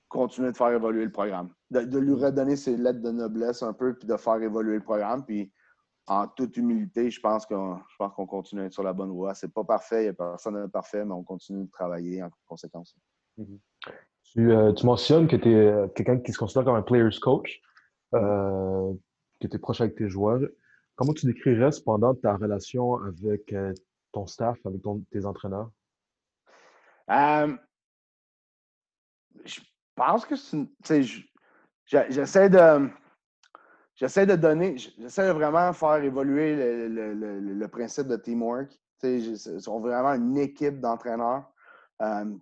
continuer de faire évoluer le programme. De, lui redonner ses lettres de noblesse un peu, puis de faire évoluer le programme. Puis, en toute humilité, je pense qu'on continue à être sur la bonne voie. C'est pas parfait, il n'y a personne de parfait, mais on continue de travailler en conséquence. Euh, tu, mentionnes que tu es quelqu'un qui se considère comme un player's coach euh, que tu es proche avec tes joueurs. Comment tu décrirais cependant ta relation avec euh, ton staff, avec tes entraîneurs? Euh, je pense que c'est. J'essaie de. J'essaie de donner, j'essaie de vraiment faire évoluer le, principe de teamwork. Ils sont vraiment une équipe d'entraîneurs. Euh,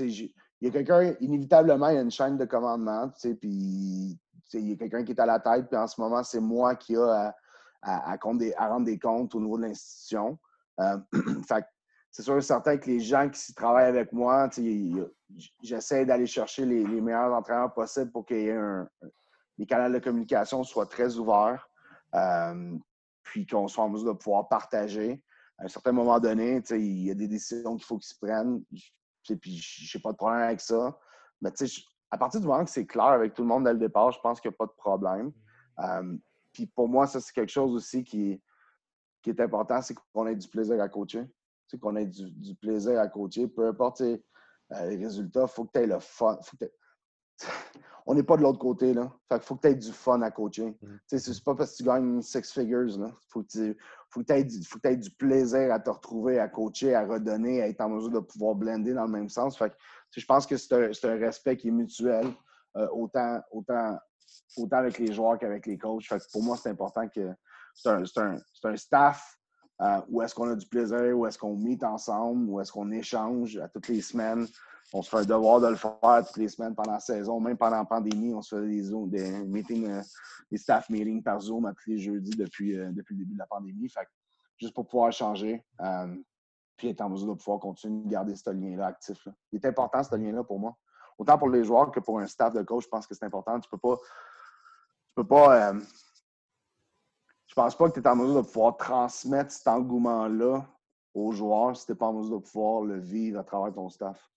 il y a quelqu'un, inévitablement, il y a une chaîne de commandement, puis il y a quelqu'un qui est à la tête, puis en ce moment, c'est moi qui a à, rendre des comptes au niveau de l'institution. Euh, c'est sûr et certain que les gens qui travaillent avec moi, j'essaie d'aller chercher les, meilleurs entraîneurs possibles pour que les canaux de communication soient très ouverts, euh, puis qu'on soit en mesure de pouvoir partager. À un certain moment donné, il y a des décisions qu'il faut qu'ils se prennent, puis je n'ai pas de problème avec ça. Mais à partir du moment que c'est clair avec tout le monde dès le départ, je pense qu'il n'y a pas de problème. Euh, puis pour moi, ça, c'est quelque chose aussi qui, qui est important, c'est qu'on ait du plaisir à coacher. C'est qu'on ait du, plaisir à coacher. Peu importe euh, les résultats, il faut que tu aies le fun. On n'est pas de l'autre côté. Là. Fait faut que tu aies du fun à coacher. Mm. C'est pas parce que tu gagnes six figures. Il faut que tu aies, du plaisir à te retrouver, à coacher, à redonner, à être en mesure de pouvoir blender dans le même sens. Fait je pense que c'est un, respect qui est mutuel, euh, autant, autant, autant avec les joueurs qu'avec les coachs. pour moi, c'est important que c'est un, staff euh, où est-ce qu'on a du plaisir, où est-ce qu'on meet ensemble, où est-ce qu'on échange à toutes les semaines. On se fait un devoir de le faire toutes les semaines pendant la saison, même pendant la pandémie, on se fait des, des meetings, euh, des staff meetings par Zoom à tous les jeudis depuis, depuis le début de la pandémie. Juste pour pouvoir échanger puis être en mesure de pouvoir continuer de garder ce lien-là actif. Il est important, ce lien-là, pour moi. Autant pour les joueurs que pour un staff de coach, je pense que c'est important. Tu peux pas. Tu peux pas. Euh, je pense pas que tu es en mesure de pouvoir transmettre cet engouement-là aux joueurs si tu n'es pas en mesure de pouvoir le vivre à travers ton staff.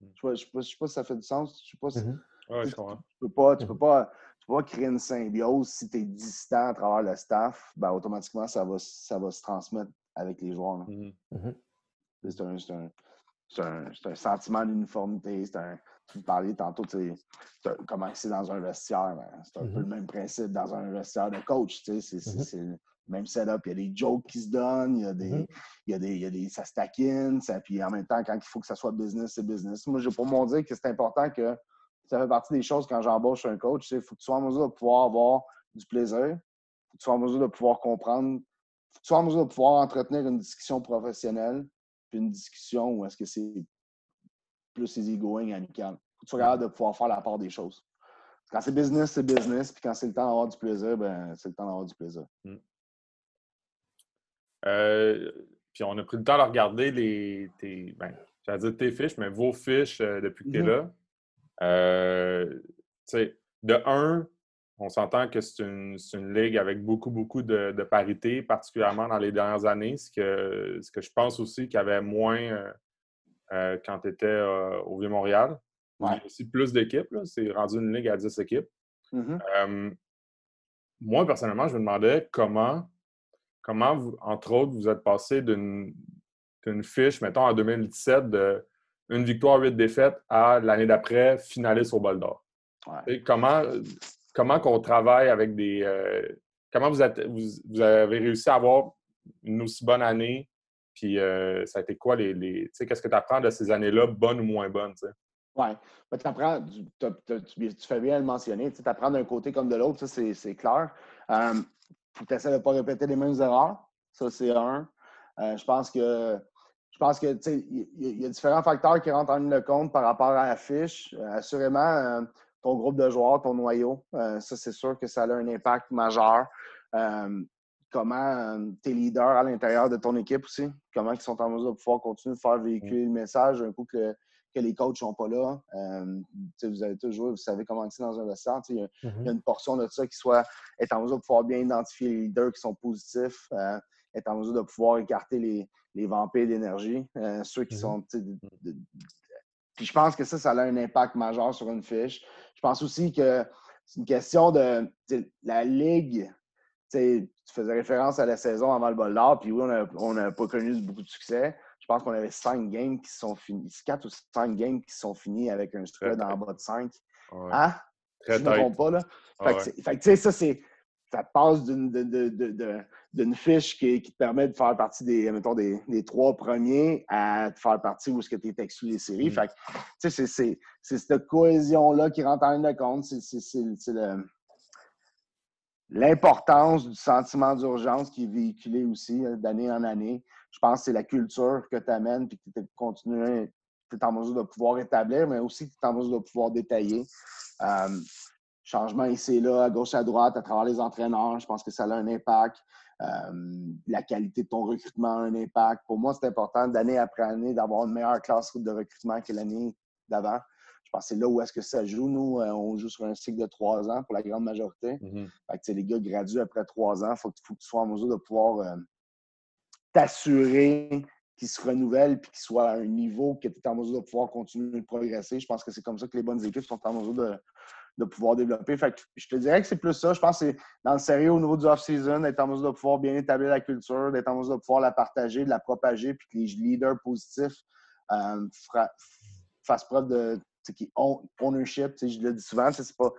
Je ne sais, pas si ça fait du sens. Je sais pas si, mm-hmm. tu, peux pas, tu, peux pas, tu peux pas créer une symbiose si tu es distant à travers le staff. Ben, automatiquement, ça va, ça va se transmettre avec les joueurs. Mm-hmm. Mm-hmm. C'est un, un, sentiment d'uniformité. Tu parlais tantôt, tu comment c'est dans un vestiaire. Ben, c'est un peu le même principe dans un vestiaire de coach. C'est même setup. Il y a des jokes qui se donnent, il y a des. Mm-hmm. il y a des, il y a des ça se taquine. Ça, puis en même temps, quand il faut que ça soit business, c'est business. Moi, je pour mon dire que c'est important que ça fait partie des choses quand j'embauche un coach. Il faut que tu sois en mesure de pouvoir avoir du plaisir. Faut que tu sois en mesure de pouvoir comprendre. Faut que tu sois en mesure de pouvoir entretenir une discussion professionnelle, puis une discussion où est-ce que c'est plus easy-going, amical. Il faut que tu sois capable de pouvoir faire la part des choses. Quand c'est business, c'est business. Puis quand c'est le temps d'avoir du plaisir, ben, c'est le temps d'avoir du plaisir. Hmm. Euh, puis on a pris le temps de regarder les, tes, ben, dire tes fiches, mais vos fiches euh, depuis que tu es mm-hmm. là. Euh, de un, on s'entend que c'est une, une, ligue avec beaucoup, beaucoup de, de, parité, particulièrement dans les dernières années, ce que, ce que je pense aussi qu'il y avait moins quand tu étais au Vieux-Montréal. Il y a aussi plus d'équipes. C'est rendu une ligue à 10 équipes. Mm-hmm. moi, personnellement, je me demandais comment comment, vous, entre autres, vous êtes passé d'une fiche, mettons, en 2017, de une victoire, huit défaites, à l'année d'après, finaliste au bol d'or? Comment, comment qu'on travaille avec des. Euh, comment vous, vous, avez réussi à avoir une aussi bonne année? Puis euh, ça a été quoi les. les Qu'est-ce que tu apprends de ces années-là, bonnes ou moins bonnes? Oui. Ben, tu apprends, tu, fais bien le mentionner. Tu apprends d'un côté comme de l'autre, ça, c'est clair. Euh, faut que tu essaies de ne pas répéter les mêmes erreurs. Ça, c'est un. Euh, je pense que je pense que il y, a différents facteurs qui rentrent en ligne de compte par rapport à la fiche. Euh, assurément, euh, ton groupe de joueurs, ton noyau, ça, c'est sûr que ça a un impact majeur. comment tes leaders à l'intérieur de ton équipe aussi, comment ils sont en mesure de pouvoir continuer de faire véhiculer le message un coup que que les coachs sont pas là. Euh, vous avez toujours, vous savez comment c'est dans un vestiaire. Il y, a, mm-hmm. y, a une portion de ça qui soit être en mesure de pouvoir bien identifier les leaders qui sont positifs, euh, être en mesure de pouvoir écarter les, les vampires d'énergie, euh, ceux qui sont. Puis je pense que ça, ça a un impact majeur sur une fiche. Je pense aussi que c'est une question de la ligue. Tu faisais référence à la saison avant le bol d'or, puis oui, on n'a pas connu beaucoup de succès. Je pense qu'on avait cinq games qui sont finis, quatre ou cinq games qui sont finis avec un spread en bas de cinq. Hein? Très Je ne me pas, là. Fait que, tu sais, ça, c'est ça passe d'une fiche qui, te permet de faire partie des, mettons, des, des trois premiers à te faire partie où est-ce que tu es exclu des séries. Mm. Fait tu sais, c'est cette cohésion-là qui rentre en ligne de compte. C'est l'importance du sentiment d'urgence qui est véhiculé aussi euh, d'année en année je pense que c'est la culture que tu amènes et que tu es en mesure de pouvoir établir, mais aussi que tu es en mesure de pouvoir détailler. Euh, changement ici et là, à gauche, à droite, à travers les entraîneurs, je pense que ça a un impact. Euh, la qualité de ton recrutement a un impact. Pour moi, c'est important d'année après année d'avoir une meilleure classe de recrutement que l'année d'avant. Je pense que c'est là où est-ce que ça joue. Nous, euh, on joue sur un cycle de trois ans pour la grande majorité. Mm-hmm. les gars graduent après trois ans. Il faut, faut, que tu sois en mesure de pouvoir t'assurer qu'il se renouvelle et qu'il soit à un niveau que tu es en mesure de pouvoir continuer de progresser. Je pense que c'est comme ça que les bonnes équipes sont en mesure de, pouvoir développer. Fait je te dirais que c'est plus ça. Je pense que c'est dans le sérieux au niveau du off-season, d'être en mesure de pouvoir bien établir la culture, d'être en mesure de pouvoir la partager, de la propager, puis que les leaders positifs euh, fassent preuve de qui ownership. Je le dis souvent, c'est pas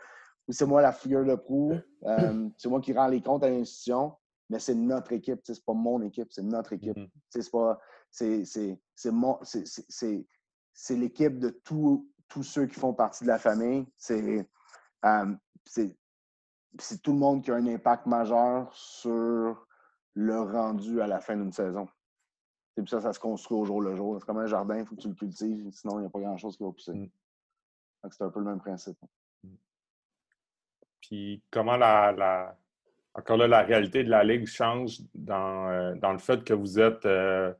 c'est moi la figure de proue, euh, c'est moi qui rends les comptes à l'institution mais c'est notre équipe, c'est pas mon équipe, c'est notre équipe. C'est pas. C'est l'équipe de tous ceux qui font partie de la famille. Euh, c'est tout le monde qui a un impact majeur sur le rendu à la fin d'une saison. Et puis ça, ça se construit au jour le jour. C'est comme un jardin, il faut que tu le cultives, sinon il n'y a pas grand-chose qui va pousser. Mm. C'est un peu le même principe. Mm. Puis comment la, encore là, la réalité de la Ligue change dans, euh, dans le fait que vous êtes euh,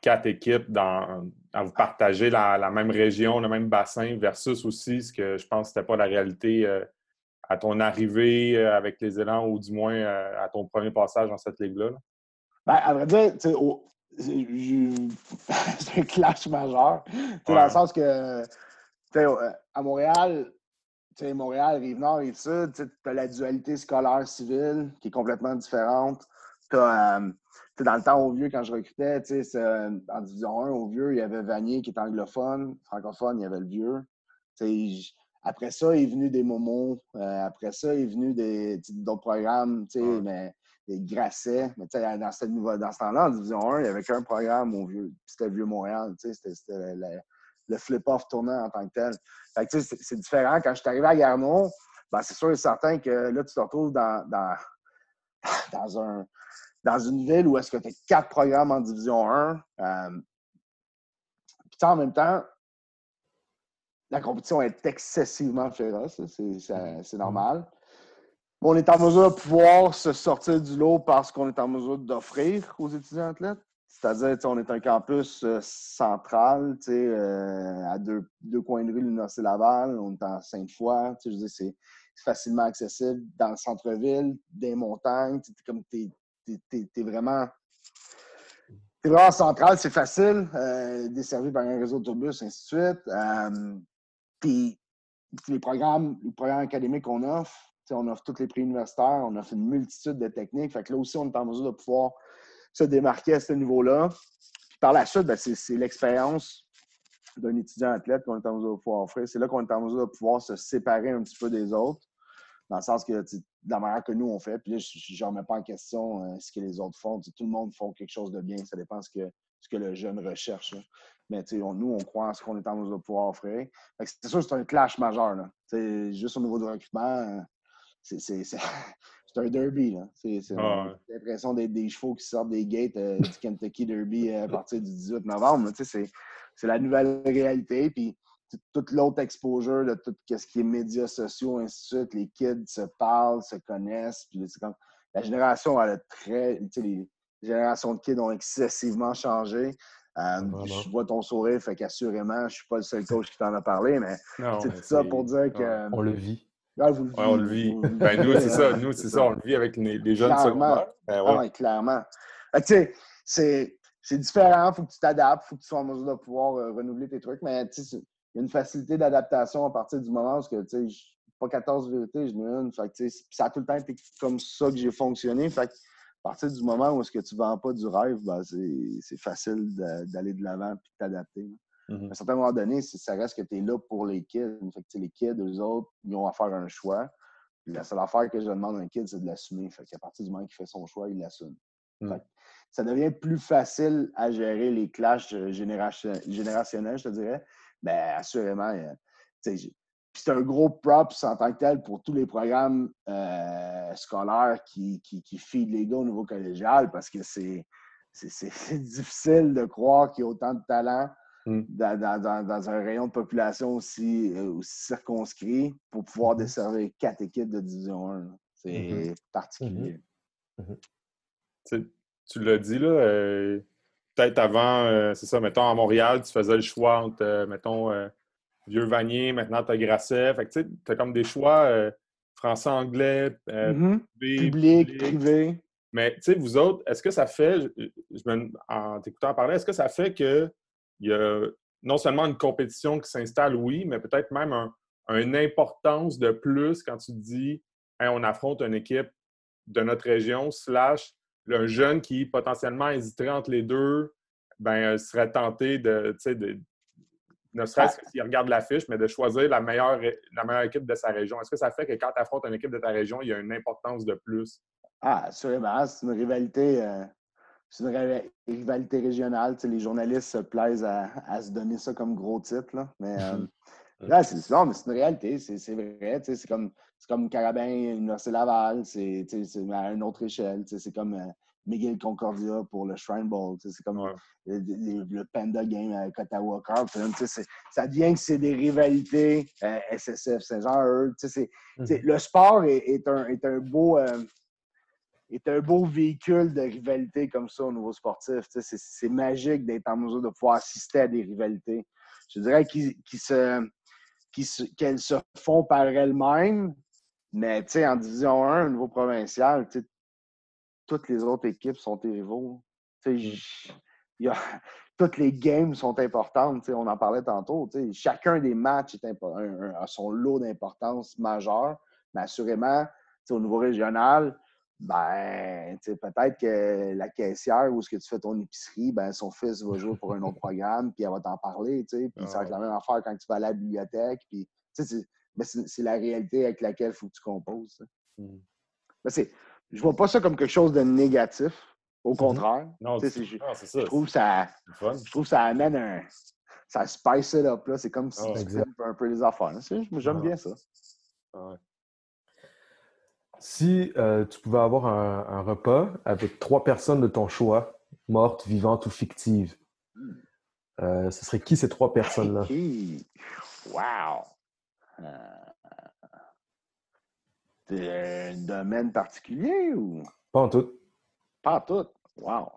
quatre équipes dans, à vous partager la, même région, le même bassin, versus aussi ce que je pense que ce n'était pas la réalité euh, à ton arrivée avec les élans ou du moins à ton premier passage dans cette ligue-là. Ben, à vrai dire, c'est un clash majeur. Dans le sens que à Montréal, sais, Montréal, Rive-Nord, Rive-Sud, tu as la dualité scolaire-civile qui est complètement différente. Euh, dans le temps au vieux, quand je recrutais, en division 1, au vieux, il y avait Vanier qui est anglophone, francophone, il y avait le vieux. après ça, il est venu des momos. Euh, après ça, il est venu d'autres programmes, mais des Grasset. Mais dans, ce, dans ce temps-là, en division 1, il n'y avait qu'un programme au vieux. C'était le Vieux Montréal. C'était le flip-off tournant en tant que tel. c'est différent. Quand je suis arrivé à Garneau, ben, c'est sûr et certain que là, tu te retrouves dans, dans, dans, un, dans une ville où est-ce que tu as quatre programmes en Division 1. Euh, puis en même temps, la compétition est excessivement féroce. C'est normal. On est en mesure de pouvoir se sortir du lot parce qu'on est en mesure d'offrir aux étudiants athlètes. C'est-à-dire, on est un campus euh, central, euh, à deux, deux, coins de rue, l'Université Laval. On est en Sainte-Foy. C'est facilement accessible dans le centre-ville, des montagnes. tu es, vraiment. T'es vraiment central, c'est facile, euh, desservi par un réseau de tourbus, ainsi de suite. Puis les programmes, les programmes académiques qu'on offre, on offre tous les prix universitaires, on offre une multitude de techniques. Fait que là aussi, on est en mesure de pouvoir se démarquer à ce niveau-là. par la suite, ben, c'est l'expérience d'un étudiant athlète qu'on est en mesure de pouvoir offrir. C'est là qu'on est en mesure de pouvoir se séparer un petit peu des autres, dans le sens que de la manière que nous on fait. Puis là, je ne remets pas en question euh, ce que les autres font. tout le monde fait quelque chose de bien. Ça dépend ce que, ce que le jeune recherche. Mais nous, on croit en ce qu'on est en mesure de pouvoir offrir. C'est sûr c'est un clash majeur. Juste au niveau du recrutement, c'est un derby. C'est ah l'impression d'être des chevaux qui sortent des gates euh, du Kentucky Derby euh, à partir du 18 novembre. C'est la nouvelle réalité. Puis toute l'autre exposure de tout ce qui est médias sociaux, ainsi de suite. Les kids se parlent, se connaissent. Puis comme, la génération, elle a très. Les générations de kids ont excessivement changé. Euh, je vois ton sourire, fait qu'assurément, je ne suis pas le seul coach qui t'en a parlé, mais c'est tout ça pour dire que. On le vit. Ah, vous le on le vit. Ben, nous, c'est ça. Nous, c'est ça. On le vit avec les, jeunes secondaires. Ben, ouais. Ah, clairement. Tu sais, c'est différent. Il faut que tu t'adaptes. Il faut que tu sois en mesure de pouvoir euh, renouveler tes trucs. Mais il y a une facilité d'adaptation à partir du moment où tu sais, pas 14 vérités, je n'ai une. Fait, ça a tout le temps été comme ça que j'ai fonctionné. Fait, à partir du moment où est-ce que tu ne vends pas du rêve, ben, c'est facile d'aller de l'avant et de t'adapter. Mm-hmm. À un certain moment donné, ça reste que tu es là pour les kids. Fait les kids, eux autres, ils ont à faire un choix. la seule affaire que je demande à un kid, c'est de l'assumer. Fait qu'à partir du moment qu'il fait son choix, il l'assume. Mm. Ça devient plus facile à gérer les clashs euh, générationnels, je te dirais. Bien, assurément, euh, c'est un gros props en tant que tel pour tous les programmes euh, scolaires qui, qui, qui feed les gars au niveau collégial parce que c'est difficile de croire qu'il y a autant de talent Mm. dans, un rayon de population aussi, euh, circonscrit pour pouvoir mm-hmm. desservir quatre équipes de Division 1. C'est mm-hmm. particulier. Mm-hmm. Tu l'as dit, là, euh, peut-être avant, euh, c'est ça, mettons, à Montréal, tu faisais le choix entre, mettons, Vieux Vanier, maintenant tu as Grasset. Fait que tu as comme des choix français-anglais, public, privé. Mais tu sais, vous autres, est-ce que ça fait, je, me, en t'écoutant parler, est-ce que ça fait que il y a non seulement une compétition qui s'installe, oui, mais peut-être même une importance de plus quand tu dis on affronte une équipe de notre région, slash un jeune qui potentiellement hésiterait entre les deux, ben, euh, serait tenté de, de ne serait-ce que s'il regarde l'affiche, mais de choisir la meilleure, la meilleure équipe de sa région. Est-ce que ça fait que quand tu affrontes une équipe de ta région, il y a une importance de plus? Ah. C'est une rivalité. Euh, c'est une rivalité régionale. les journalistes se plaisent à, se donner ça comme gros titre. Mais euh, là, c'est mais c'est une réalité. C'est vrai. C'est comme, comme Carabin, Université Laval. C'est à une autre échelle. C'est comme euh, Miguel Concordia pour le Shrine Bowl. C'est comme le, Panda Game avec Ottawa Carp. Ça devient que c'est des rivalités euh, SSF, c'est genre eux. Mm-hmm. Le sport est, un, est un beau est un beau véhicule de rivalité comme ça au niveau sportif. C'est magique d'être en mesure de pouvoir assister à des rivalités. Je dirais qu'elles se, font par elles-mêmes, mais en Division 1, au niveau provincial, toutes les autres équipes sont tes rivaux. Mm. toutes les games sont importantes. On en parlait tantôt. Chacun des matchs a son lot d'importance majeure, mais assurément, au niveau régional, ben, peut-être que la caissière où ce que tu fais ton épicerie, ben, son fils va jouer pour un autre programme, puis elle va t'en parler, puis ça va être la même affaire quand tu vas à la bibliothèque, puis, ben, c'est la réalité avec laquelle il faut que tu composes. Mmh. Ben, je vois pas ça comme quelque chose de négatif, au mmh contraire. Non, je, trouve ça, je trouve ça amène un, ça spice it up. C'est comme si ah, tu un peu les affaires. J'aime ah. bien ça. Ah, si euh, tu pouvais avoir un, repas avec trois personnes de ton choix, mortes, vivantes ou fictives, euh, ce serait qui ces trois personnes-là? Wow! Euh, un domaine particulier ou? Pas en tout. Pas en tout. Wow.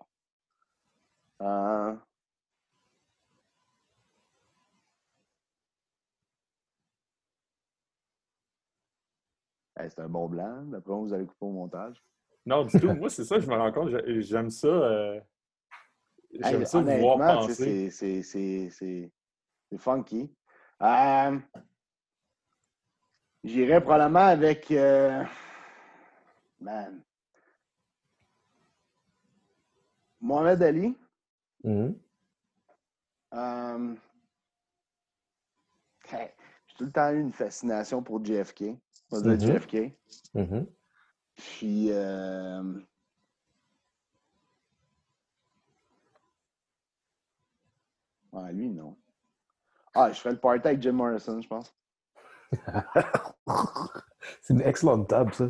C'est un bon blanc. D'après vous allez couper au montage. Non, du tout. Moi, c'est ça, je me rends compte. J'aime ça. Euh... J'aime ça vous voir penser. C'est funky. Euh... J'irais probablement avec. Euh... Man. Mohamed Ali. Mm-hmm. Euh, j'ai tout le temps eu une fascination pour JFK. On va dire. JFK. Mm-hmm. Puis. Euh... Lui, non. Ah, je ferais le party avec Jim Morrison, je pense. c'est une excellente table, ça.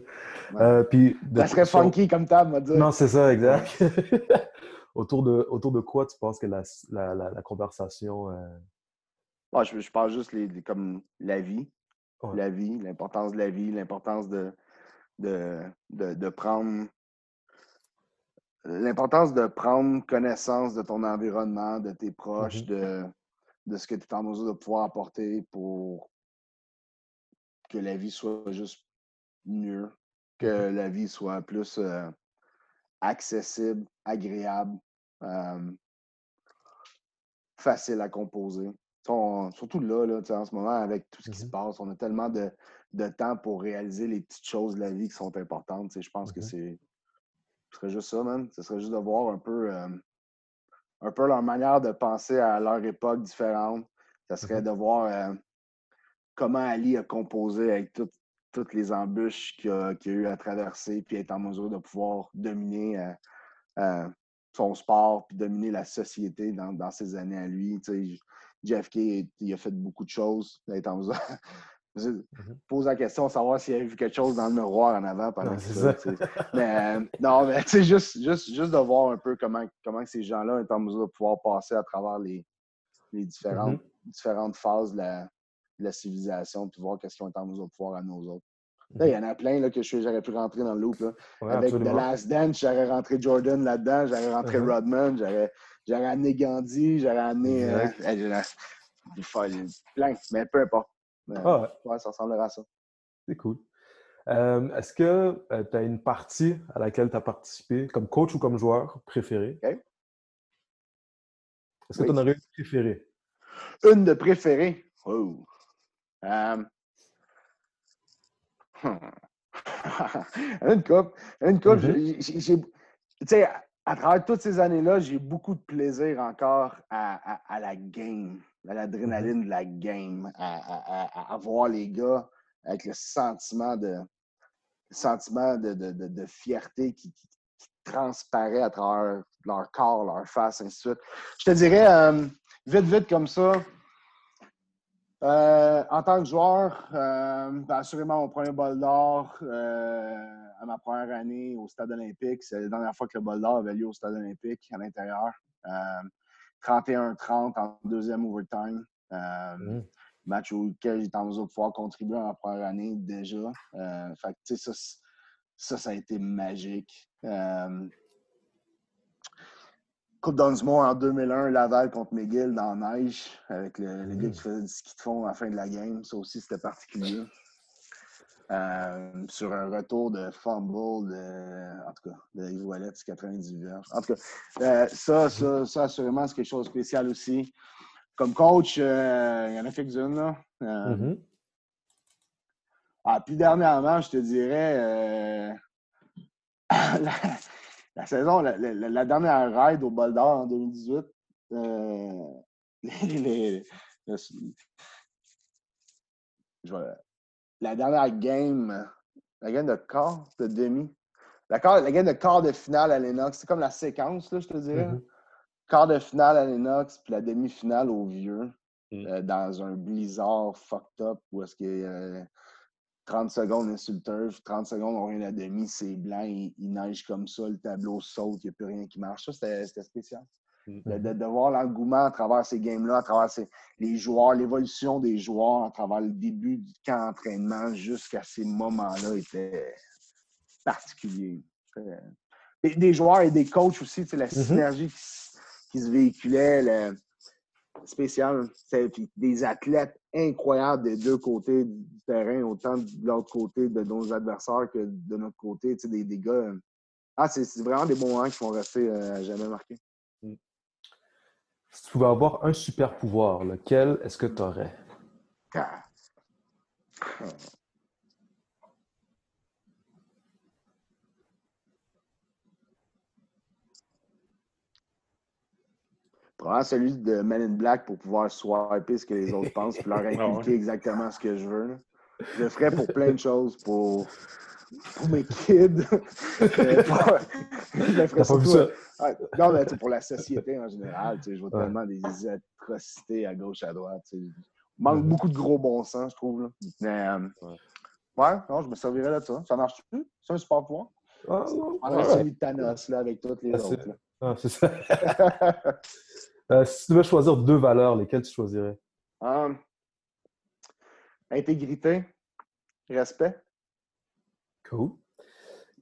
Euh, puis, ça serait funky comme table, on va dire. Non, c'est ça, exact. autour, de, autour de quoi tu penses que la, la, la, conversation. Euh... je, je parle juste les, comme la vie. La vie, l'importance de la vie, l'importance de, de, de, de prendre l'importance de prendre connaissance de ton environnement, de tes proches, mm-hmm. de, de ce que tu es en mesure de pouvoir apporter pour que la vie soit juste mieux, que mm-hmm. la vie soit plus euh, accessible, agréable, euh, facile à composer. Surtout là, là en ce moment, avec tout ce qui se mm-hmm. passe, on a tellement de, temps pour réaliser les petites choses de la vie qui sont importantes. Je pense que mm-hmm. c'est. Ce serait juste ça, man. Ce serait juste de voir un peu, euh, un peu leur manière de penser à leur époque différente. Ça serait de voir comment Ali a composé avec toutes les embûches qu'il a, eu à traverser, puis être en mesure de pouvoir dominer euh, euh, son sport, puis dominer la société dans, dans ses années à lui. JFK, il a fait beaucoup de choses. Il en mm-hmm. pose la question de savoir s'il a vu quelque chose dans le miroir en avant pendant ça. mais euh, non, mais tu juste, juste, juste de voir un peu comment, comment ces gens-là sont en mesure de pouvoir passer à travers les, les différentes, mm-hmm. différentes phases de la, la civilisation, puis voir qu'est-ce qu'ils ont en mesure de pouvoir à nos autres. Là, il y en a plein là, que j'aurais pu rentrer dans le loop. Là. Avec The Last Dance, j'aurais rentré Jordan là-dedans, j'aurais rentré uh-huh. Rodman, j'aurais amené Gandhi, j'aurais amené. Euh, plein, mais peu importe. ah ouais. ça ressemblera à ça. C'est cool. Euh, est-ce que euh, tu as une partie à laquelle tu as participé comme coach ou comme joueur préféré? Est-ce que tu en aurais une préférée? Une de préférée? Oh. Um, une coupe. Une coupe. Mm-hmm. Tu sais, à travers toutes ces années-là, j'ai beaucoup de plaisir encore à, à, la game, à l'adrénaline mm-hmm. de la game, à, à, voir les gars avec le sentiment de, sentiment de, de, de, fierté qui, qui, transparaît à travers leur corps, leur face, ainsi de suite. Je te dirais, euh, vite, vite comme ça, euh, en tant que joueur, euh, ben, assurément mon premier bol d'or euh, à ma première année au Stade olympique. C'est la dernière fois que le bol d'or avait lieu au Stade olympique à l'intérieur. 31-30 en deuxième overtime. Mmh. Match auquel j'étais en mesure de pouvoir contribuer en ma première année déjà. fait ça, ça, ça a été magique. Coupe d'Onsmore en 2001, Laval contre McGill dans la neige, avec le, gars qui faisait du ski de fond à la fin de la game. Ça aussi, c'était particulier. Euh, sur un retour de fumble de, en tout cas, de Yves Wallet, 98 verges. En tout cas, euh, ça, ça, ça, assurément, c'est quelque chose de spécial aussi. Comme coach, euh, il y en a fait une, là. Mm-hmm. ah, puis dernièrement, je te dirais, la saison, la, dernière ride au Bol d'Or en 2018, euh, la dernière game, la game de quart, de demi, la, la game de quart de finale à Lennox, c'est comme la séquence, là, je te dirais. Mm-hmm. quart de finale à Lennox, puis la demi-finale au Vieux, mm. euh, dans un blizzard fucked up, où est-ce que 30 secondes insulteur, 30 secondes on rien à demi, c'est blanc, il, neige comme ça, le tableau saute, il n'y a plus rien qui marche. Ça, c'était spécial. Mm. De, voir l'engouement à travers ces games-là, à travers les joueurs, l'évolution des joueurs, à travers le début du camp d'entraînement jusqu'à ces moments-là était particulier. des joueurs et des coachs aussi, la mm-hmm. synergie qui, se véhiculait, le, spécial. Des athlètes incroyables des deux côtés du terrain, autant de l'autre côté de nos adversaires que de notre côté. Des, des gars. Ah, c'est vraiment des bons moments qui vont rester euh, jamais marqués. Mm. Si tu pouvais avoir un super pouvoir, lequel est-ce que tu aurais? Ah. Probablement celui de Men in Black pour pouvoir swiper ce que les autres pensent et leur inculquer exactement ce que je veux. Je le ferais pour plein de choses, pour, pour mes kids. je le ferais surtout, non, mais pour la société en général. Je vois tellement des atrocités à gauche, à droite. Il manque beaucoup de gros bon sens, je trouve. Là. Mais, euh, ouais. non, je me servirais de ça. Ça marche-tu? C'est un super pouvoir? Ah, non. On celui de Thanos là, avec toutes les ah, autres. Ah, c'est ça. Euh, si tu devais choisir deux valeurs, lesquelles tu choisirais? Um, intégrité, respect. Cool.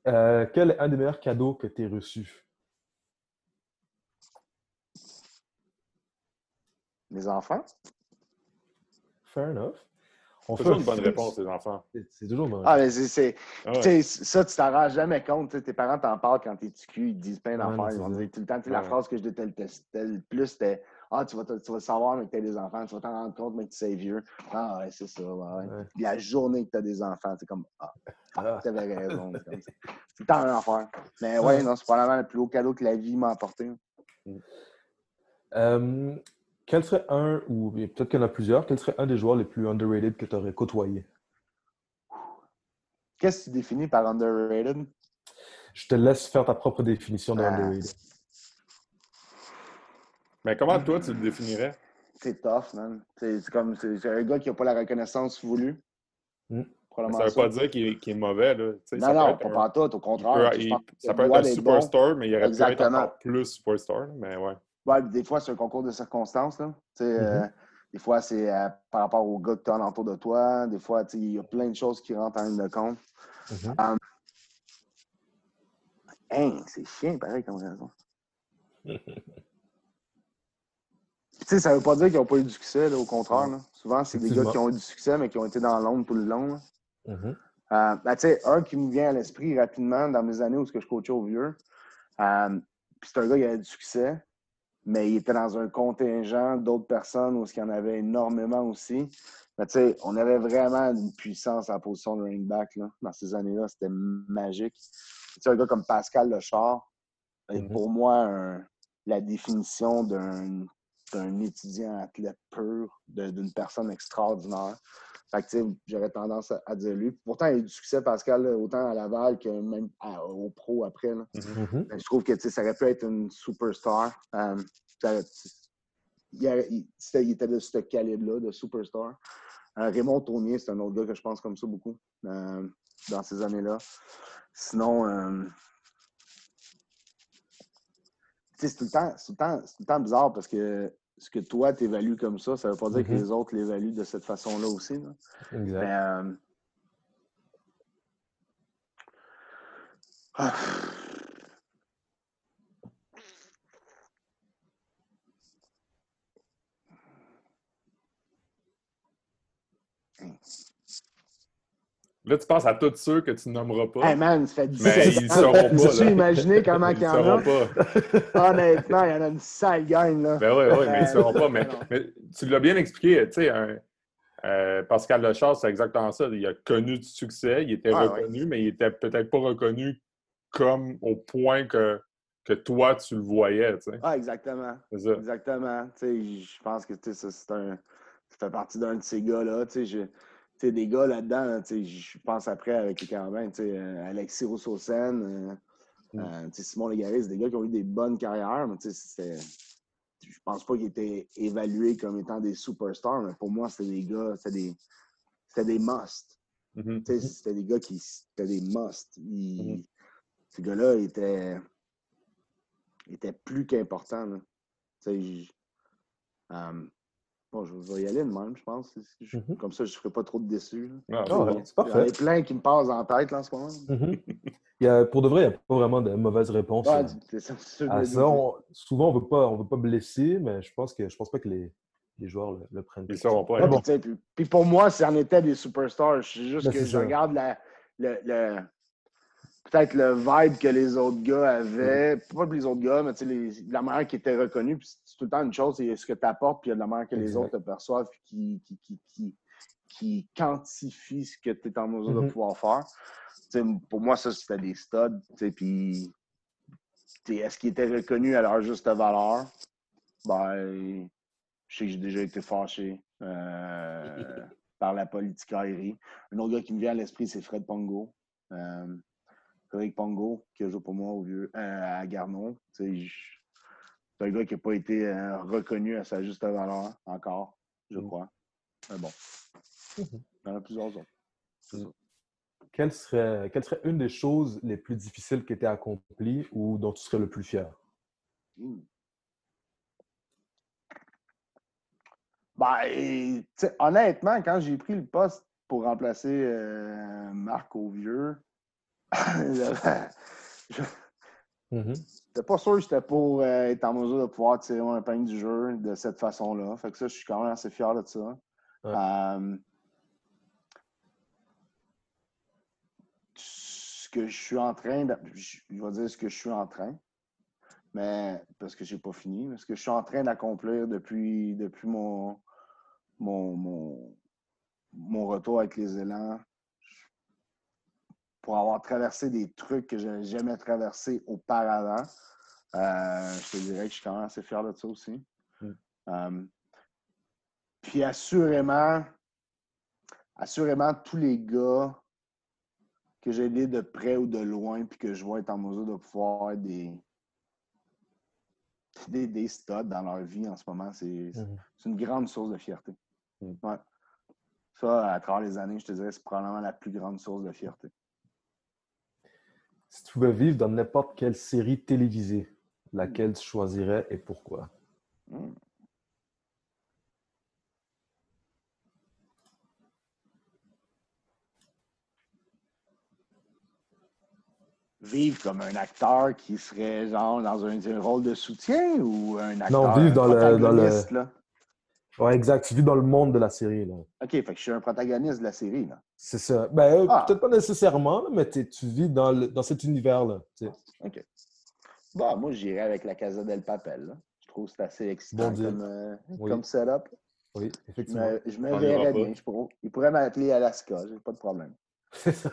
Euh, quel est un des meilleurs cadeaux que tu as reçus? Mes enfants. Fair enough. On fait toujours une bonne réponse, les enfants. C'est toujours une bonne Ah, mais c'est. Ah ça, tu t'en rends jamais compte. tes parents t'en parlent quand t'es cul, ils te disent plein d'affaires. ils vont dire tout le temps. La phrase que je détestais le plus, c'était Ah, tu vas, tu vas savoir, mais que t'as des enfants. Tu vas t'en rendre compte, mais que tu sais vieux. Ah, ouais, c'est ça. Ouais, La journée que t'as des enfants, c'est comme Ah, ah. t'avais raison. c'est tout le temps un affaire. Mais ouais, non, c'est probablement le plus haut cadeau que la vie m'a apporté. Euh, quel serait un, ou peut-être qu'il y en a plusieurs, quel serait un des joueurs les plus underrated que tu aurais côtoyé? Qu'est-ce que tu définis par underrated? Je te laisse faire ta propre définition de ah. underrated. Mais comment toi tu le définirais? C'est tough, man. C'est comme c'est un gars qui n'a pas la reconnaissance voulue. Hmm. Ça ne veut pas dire qu'il est, mauvais. Là. non, non, pas un... tout, au contraire. ça peut être un superstar, mais il aurait pu être encore plus superstar. Mais ouais des fois, c'est un concours de circonstances. Là. Euh, mm-hmm. des fois, c'est euh, par rapport au gars que tu as autour de toi. Des fois, il y a plein de choses qui rentrent en ligne de compte. Um, c'est chiant, pareil, comme raison. sais, ça ne veut pas dire qu'ils n'ont pas eu du succès, au contraire. Souvent, c'est des gars qui ont eu du succès, mais qui ont été dans l'ombre tout le long. Mm-hmm. Euh, ben, un qui me vient à l'esprit rapidement dans mes années où je coachais au vieux, puis c'est un gars qui a eu du succès, mais il était dans un contingent d'autres personnes où il y en avait énormément aussi. Mais tu sais, on avait vraiment une puissance à la position de running back là, dans ces années-là. C'était magique. Tu sais, un gars comme Pascal Lechard est mm-hmm. pour moi la définition d'un étudiant athlète pur, d'une personne extraordinaire. Fait que, j'aurais tendance à, dire lui. Pourtant, il a eu du succès, Pascal, autant à Laval que même au pro après. Là. Mm-hmm. Je trouve que ça aurait pu être une superstar. Euh, il, était de ce calibre-là, de superstar. Euh, Raymond Tournier, c'est un autre gars que je pense comme ça beaucoup euh, dans ces années-là. Sinon, c'est tout, tout, le temps bizarre parce que ce que toi, tu évalues comme ça, ça ne veut pas dire que mm-hmm. les autres l'évaluent de cette façon-là aussi. Exact. Euh, ah. Là, tu penses à tous ceux que tu nommeras pas. Hey man, ça fait 10 Mais ils ne sauront pas. Tu imaginer comment il y en a? Pas. Honnêtement, il y en a une sale gang. Là. Ben oui, oui, mais ils ne sauront pas. Mais, tu l'as bien expliqué. Tu sais, euh, Pascal Lechard, c'est exactement ça. Il a connu du succès, il était reconnu, mais il était peut-être pas reconnu comme au point que, que toi, tu le voyais. Ah, exactement. Ça. Exactement. Tu sais, je pense que c'est un. Ça fait partie d'un de ces gars-là. Tu sais, des gars là-dedans, je pense après avec les Carabins, euh, Alexis Rousseau-Sen, euh, mm. euh, Simon Légaré, c'est des gars qui ont eu des bonnes carrières, mais je pense pas qu'ils étaient évalués comme étant des superstars, mais pour moi, c'était des gars, c'était des, c'était des must. Mm-hmm. C'était des gars qui c'était des must. Mm-hmm. Ces gars-là étaient, étaient plus qu'importants. Bon, je vais y aller de même, je pense. Mm-hmm. Comme ça, je ne ferai pas trop de déçus. Ah, c'est parfait. Il y a plein qui me passent en tête là, en ce moment. Il y a, pour de vrai, il n'y a pas vraiment de mauvaise réponse à ça. souvent, on ne veut, pas, veut pas blesser, mais je pense que je pense pas que les, les joueurs le, prennent. Ils ne pas. bon. puis, pour moi, c'en était des superstars. C'est juste ben, que je regarde la, le, peut-être le vibe que les autres gars avaient. Pas les autres gars, mais les, la manière qui était reconnue. c'est tout le temps une chose, c'est ce que tu apportes, puis il y a de la manière que les autres te perçoivent, qui, qui, qui, qui, qui quantifie ce que tu es en mesure de mm-hmm. pouvoir faire pour moi, ça, c'était des studs. Puis, est-ce qu'ils étaient reconnus à leur juste valeur? Ben, je sais que j'ai déjà été fâché euh, par la politique aérienne. Un autre gars qui me vient à l'esprit, c'est Fred Pongo. Euh, Frédéric Pongo, qui a joué pour moi au vieux, euh, à Garnon. C'est un gars qui n'a pas été euh, reconnu à sa juste valeur encore, je mm. crois. Mais bon, mm-hmm. il y en a plusieurs autres. Mm quelle serait, quelle serait une des choses les plus difficiles qui étaient accomplies ou dont tu serais le plus fier? Hmm. Ben, honnêtement, quand j'ai pris le poste pour remplacer euh, Marc Auvieux, je n'étais pas sûr que j'étais pour euh, être en mesure de pouvoir tirer un pain du jeu de cette façon-là. Fait que ça, je suis quand même assez fier de ça. Euh, que je suis en train, de, je vais dire ce que je suis en train, mais parce que je n'ai pas fini, mais ce que je suis en train d'accomplir depuis, depuis mon, mon, mon, retour avec les élans, pour avoir traversé des trucs que je n'avais jamais traversés auparavant. Euh, je te dirais que je suis quand même assez fier de ça aussi. Mm. Euh, puis assurément, assurément, tous les gars que j'ai aidé de près ou de loin, puis que je vois être en mesure de pouvoir être des, des, des studs dans leur vie en ce moment, c'est mhm. une grande source de fierté. Mhm. Ça, à travers les années, je te dirais, c'est probablement la plus grande source de fierté. Si tu pouvais vivre dans n'importe quelle série télévisée, laquelle tu choisirais et pourquoi? Vivre comme un acteur qui serait genre dans un, rôle de soutien ou un acteur Non, vivre dans le. Dans le... Ouais, exact. Tu vis dans le monde de la série. Là. OK, fait que je suis un protagoniste de la série. là. C'est ça. Ben, ah. peut-être pas nécessairement, mais tu vis dans, le, dans cet univers-là. OK. Bon, moi, j'irais avec la Casa del Papel. Là. Je trouve que c'est assez excitant comme, euh, comme setup. Oui, effectivement. Je me, verrais bien. Je pourrais, il pourrait m'appeler Alaska, j'ai pas de problème. C'est ça.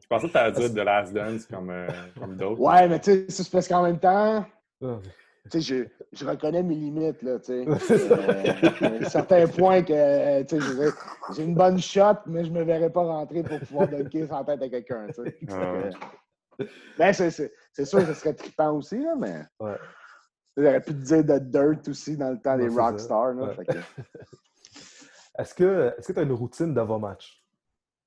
Je pensais que tu allais dire The Last Dance comme, euh, comme d'autres. Ouais, mais tu sais, c'est parce qu'en même temps, ah, tu sais, je, je, reconnais mes limites, là, tu sais. euh, certains points que, euh, tu sais, j'ai une bonne shot, mais je ne me verrais pas rentrer pour pouvoir dunker sans tête à quelqu'un, tu sais. Ah. Ben, c'est sûr que ce serait trippant aussi, là, mais... Ouais. J'aurais pu te dire de Dirt aussi dans le temps des Rockstars, là. Est-ce que tu as une routine d'avant-match?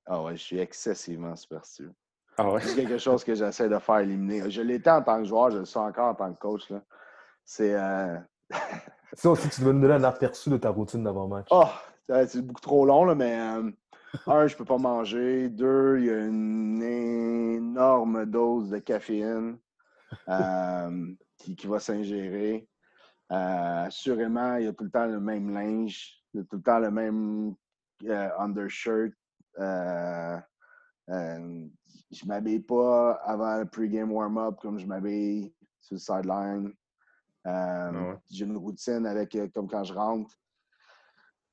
Ah ouais, je suis excessivement superstitieux. Ah ouais? C'est quelque chose que j'essaie de faire éliminer. Je l'étais en tant que joueur, je le suis encore en tant que coach. C'est. Euh... aussi, tu devais nous donner un aperçu de ta routine d'avant-match. Oh, c'est beaucoup trop long, là, mais euh, un, je peux pas manger. Deux, il y a une énorme dose de caféine euh, qui, qui, va s'ingérer. Euh, assurément, il y a tout le temps le même linge, il y a tout le temps le même undershirt euh, euh, je m'habille pas avant le pre-game warm-up comme je m'habille sur le sideline. Euh, ah j'ai une routine avec comme quand je rentre.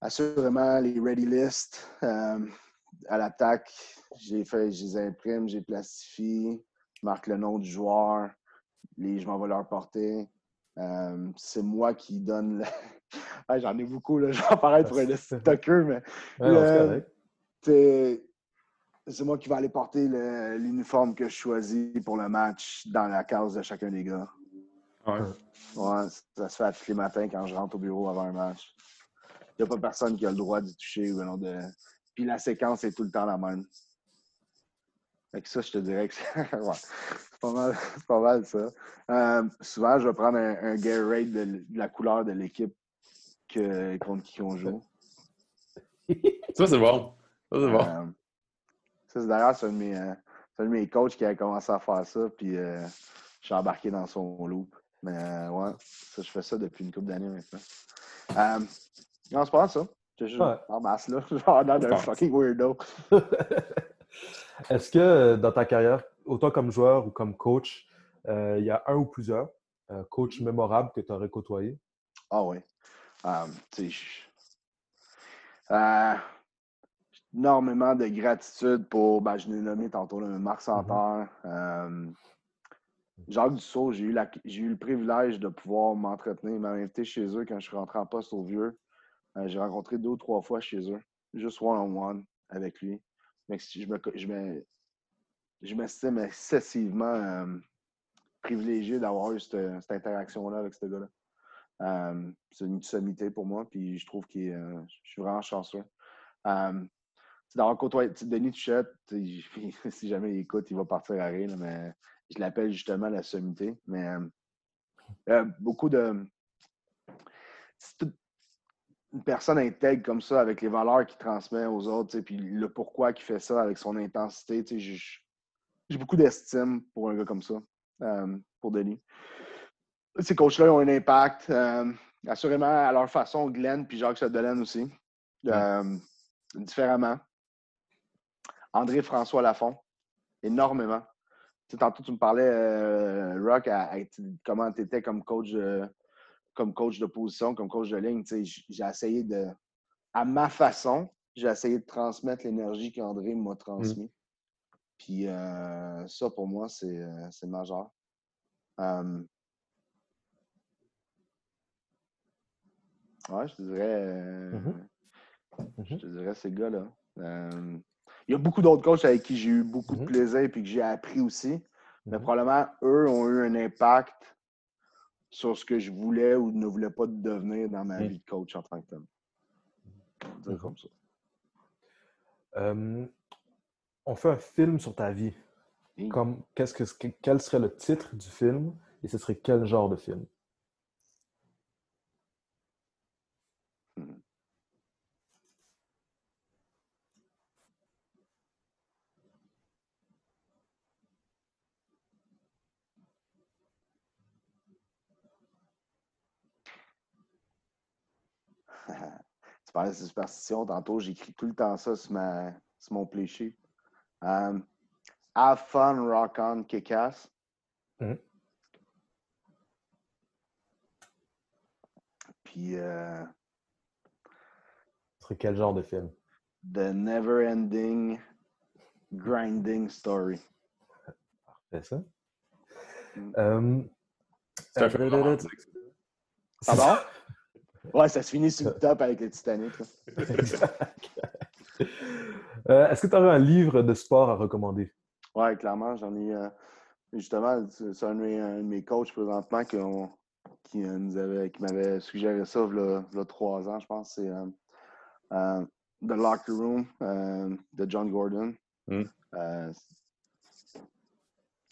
Assurément, les ready list à l'attaque, j'ai fait, je les imprime, j'ai plastifie, je marque le nom du joueur, les, je m'en vais leur porter. c'est moi qui donne. J'en ai beaucoup, là. je vais apparaître pour un stocker, mais c'est moi qui vais aller porter l'uniforme que je choisis pour le match dans la case de chacun des gars. Ouais. ouais. ça se fait à tous les matins quand je rentre au bureau avant un match. Il n'y a pas personne qui a le droit d'y toucher ou de. Puis la séquence est tout le temps la même. Fait que ça, je te dirais que c'est pas, mal, pas mal ça. Euh, souvent, je vais prendre un, un Gatorade de, de, la couleur de l'équipe contre qui on joue. ça, c'est bon. Ça, c'est bon. Euh, ça, c'est d'ailleurs, c'est un, euh, un, de mes coachs qui a commencé à faire ça, puis je suis embarqué dans son loop. Mais ouais, ça, je fais ça depuis une couple d'années maintenant. non, c'est pas ça. Je juste en masse, là. Genre d'un fucking weirdo. Est-ce que dans ta carrière, autant comme joueur ou comme coach, il y a un ou plusieurs coachs mémorables que tu aurais côtoyés? Ah oui. Um, euh, énormément de gratitude pour, ben, je l'ai nommé tantôt, le Marc mm-hmm. Santerre. Euh, Jacques Dussault, j'ai eu, eu le privilège de pouvoir m'entretenir. Il m'a invité chez eux quand je suis rentré en poste au Vieux. Euh, j'ai rencontré deux ou trois fois chez eux, juste one-on-one avec lui. Mais je me, je me, je m'estime excessivement euh, privilégié d'avoir eu cette, cette interaction-là avec ce gars-là. Euh, c'est une sommité pour moi, puis je trouve que je suis vraiment chanceux. D'avoir côtoyé Denis Tuchette, si jamais il écoute, il va partir à rire, mais je l'appelle justement la sommité. Mais euh, beaucoup de. une personne intègre comme ça, avec les valeurs qu'il transmet aux autres, puis le pourquoi qu'il fait ça avec son intensité. J'ai beaucoup d'estime pour un gars comme ça, pour Denis ces coachs-là ont un impact. Euh, assurément, à leur façon, Glenn puis Jacques Chapdelaine aussi. Euh, différemment. André-François Lafont, énormément. Tantôt, tu me parlais, euh, Rock, comment tu étais comme coach, comme coach de position, comme coach de ligne. J'ai essayé de, à ma façon, j'ai essayé de transmettre l'énergie qu'André m'a transmise. Mm. Puis ça, pour moi, c'est majeur. Ouais, je te dirais. Euh, mm-hmm. Je te dirais ces gars-là. Euh, il y a beaucoup d'autres coachs avec qui j'ai eu beaucoup de mm-hmm. plaisir et que j'ai appris aussi. Mais mm-hmm. probablement, eux ont eu un impact sur ce que je voulais ou ne voulais pas devenir dans ma mm. vie de coach en tant que tel. On comme ça. Euh, on fait un film sur ta vie. Comme, qu'est-ce que, quel serait le titre du film et ce serait quel genre de film? Parlais de superstition. Tantôt, j'écris tout le temps ça sur, ma, sur mon pléché. Um, have fun, rock on, kick ass. Mmh. Puis. Euh, Ce serait quel genre de film? The Never Ending Grinding Story. Parfait, ça. Mmh. Um, C'est un film Pardon? Ouais, ça se finit sur le top avec le Titanic. euh, Est-ce que tu aurais un livre de sport à recommander? Oui, clairement. J'en ai. Euh, justement, c'est un, de mes coachs présentement qui, euh, nous avait, qui m'avait suggéré ça il y a trois ans, je pense. C'est euh, The Locker Room de John Gordon. Mm.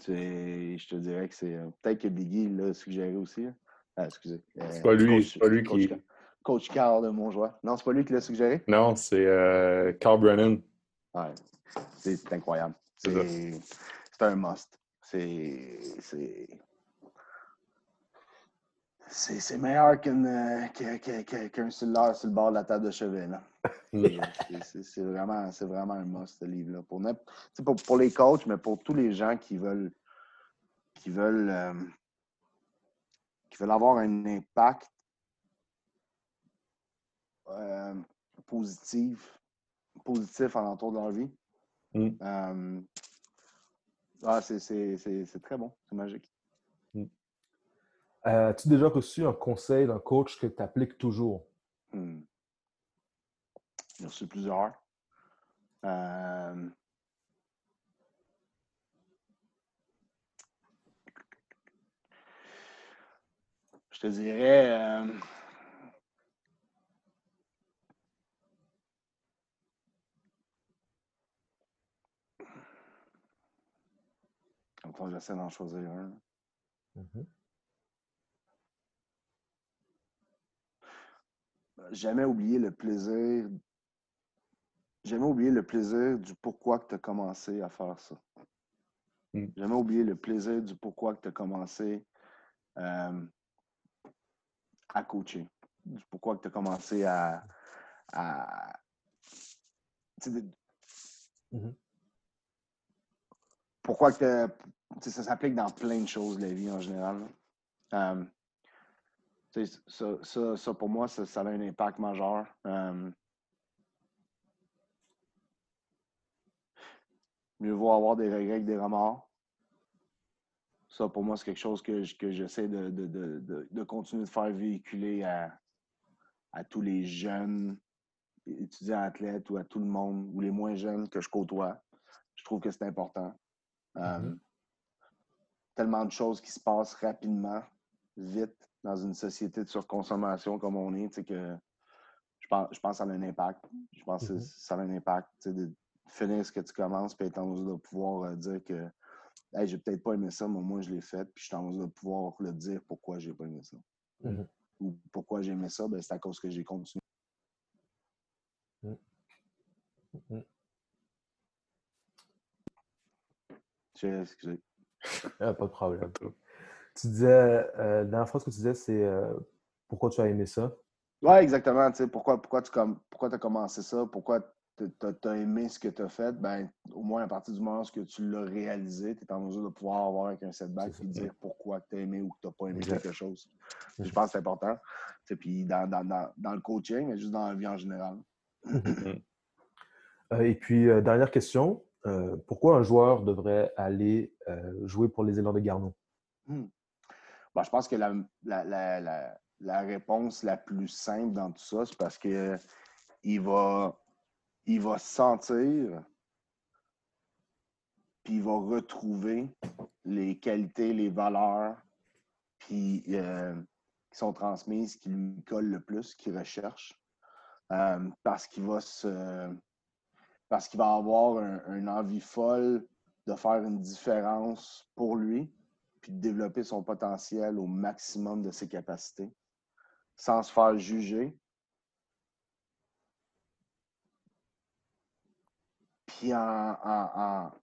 je te dirais que c'est. Peut-être que Biggie l'a suggéré aussi. Ah, excusez. c'est pas lui, c'est pas lui qui. Coach Carl de Montjoie. Non, c'est pas lui qui l'a suggéré? Non, c'est euh, Carl Brennan. Ouais, c'est incroyable. C'est un must. C'est. C'est meilleur qu'un euh, qu cellulaire sur le bord de la table de chevet. c'est vraiment, vraiment un must, ce livre-là. Pour, pour, pour, les coachs, mais pour tous les gens qui veulent, qui veulent, euh, qui veulent avoir un impact euh, positif, positif en entour de leur vie. Mm. Euh, ah, c'est très bon, c'est magique. Mm. Euh, as-tu déjà reçu un conseil d'un coach que tu appliques toujours? Mm. J'ai reçu plusieurs. Euh, Je te dirais. Euh... j'essaie d'en choisir un. Mm-hmm. Jamais oublier le plaisir. Jamais oublier le plaisir du pourquoi que tu as commencé à faire ça. Mm. Jamais oublier le plaisir du pourquoi que tu as commencé euh, à coacher. Du pourquoi que tu as commencé à. Mm-hmm. Pourquoi que ça s'applique dans plein de choses, la vie en général. Euh, ça, ça, pour moi, ça, a un impact majeur. Euh, mieux vaut avoir des regrets que des remords. Ça, pour moi, c'est quelque chose que, que j'essaie de, de, continuer de faire véhiculer à, à tous les jeunes étudiants athlètes ou à tout le monde, ou les moins jeunes que je côtoie. Je trouve que c'est important. Mm-hmm. Euh, tellement de choses qui se passent rapidement, vite, dans une société de surconsommation comme on est, que je pense, je pense que ça a un impact. Je pense que mm-hmm. ça a un impact de finir ce que tu commences, puis être en mesure de pouvoir euh, dire que hey, j'ai peut-être pas aimé ça, mais moi je l'ai fait, puis je suis en mesure de pouvoir le dire pourquoi j'ai pas aimé ça. Mm-hmm. Ou pourquoi j'ai aimé ça, ben, c'est à cause que j'ai continué. Mm-hmm. Excusez. Ah, pas de problème. Tu disais, euh, la phrase que tu disais, c'est euh, pourquoi tu as aimé ça? Oui, exactement. pourquoi, pourquoi tu pourquoi as commencé ça? Pourquoi tu as, aimé ce que tu as fait? Ben, au moins, à partir du moment où tu l'as réalisé, tu es en mesure de pouvoir avoir avec un setback et dire pourquoi tu as aimé ou que tu n'as pas aimé quelque chose. Je pense que c'est important. Puis dans, dans, dans, le coaching, mais juste dans la vie en général. Euh, et puis, dernière question. Euh, pourquoi un joueur devrait aller euh, jouer pour les élans de Garneau? Hmm. Ben, je pense que la, réponse la plus simple dans tout ça, c'est parce qu'il va, il va sentir puis il va retrouver les qualités, les valeurs puis, euh, qui sont transmises, qui lui collent le plus, qu'il recherche. parce qu'il va se parce qu'il va avoir un, envie folle de faire une différence pour lui, puis de développer son potentiel au maximum de ses capacités, sans se faire juger. Puis en,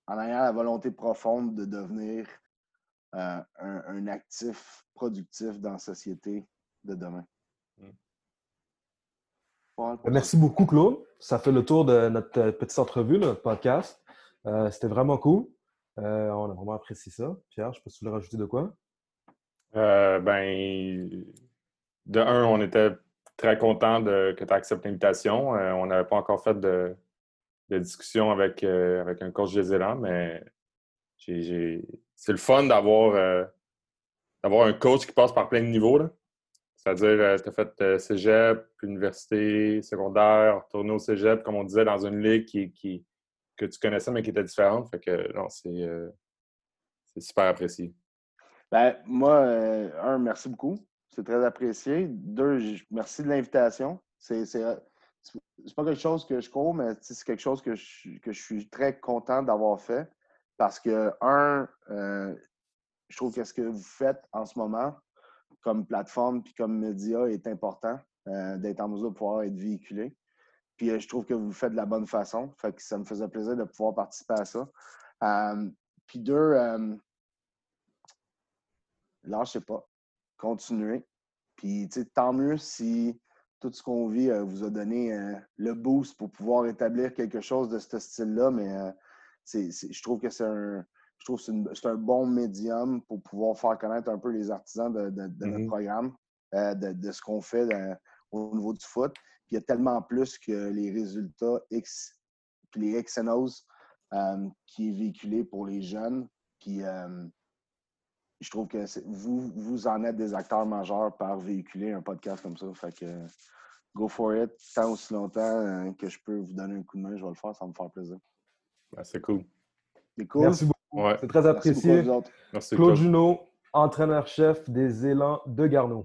ayant la volonté profonde de devenir euh, un, actif productif dans la société de demain. Mm. Merci beaucoup, Claude. Ça fait le tour de notre euh, petite entrevue, notre podcast. Euh, c'était vraiment cool. Euh, on a vraiment apprécié ça. Pierre, je peux te rajouter de quoi? ben, de un, on était très content que tu accepté l'invitation. on n'avait pas encore fait de, discussion avec, avec un coach des mais c'est le fun d'avoir d'avoir un coach qui passe par plein de niveaux. Là. C'est-à-dire, euh, tu as fait euh, cégep, université, secondaire, retourné au cégep, comme on disait, dans une ligue qui, que tu connaissais, mais qui était différente. Fait que, non, c'est euh, super apprécié. Ben, moi, un, merci beaucoup. C'est très apprécié. Deux, merci de l'invitation. C'est pas quelque chose que je cours, mais c'est quelque chose que je, que je suis très content d'avoir fait. Parce que, un, je trouve que ce que vous faites en ce moment, comme plateforme puis comme média est important euh, d'être en mesure de pouvoir être véhiculé. Puis euh, je trouve que vous le faites de la bonne façon. Fait que ça me faisait plaisir de pouvoir participer à ça. Euh, puis deux, sais pas. Continuez. Puis tant mieux si tout ce qu'on vit vous a donné le boost pour pouvoir établir quelque chose de ce style-là. Mais je trouve que c'est un, je trouve que c'est un bon médium pour pouvoir faire connaître un peu les artisans de, notre mm-hmm. programme, euh, de, ce qu'on fait au niveau du foot. Puis il y a tellement plus que les résultats X, puis les X euh, qui est véhiculé pour les jeunes. Puis euh, je trouve que vous, vous en êtes des acteurs majeurs par véhiculer un podcast comme ça. Fait que go for it. Tant aussi longtemps que je peux vous donner un coup de main, je vais le faire, ça va me faire plaisir. c'est cool. C'est cool. Merci beaucoup. C'est très apprécié. Claude, Junot, entraîneur-chef des Élans de Garneau.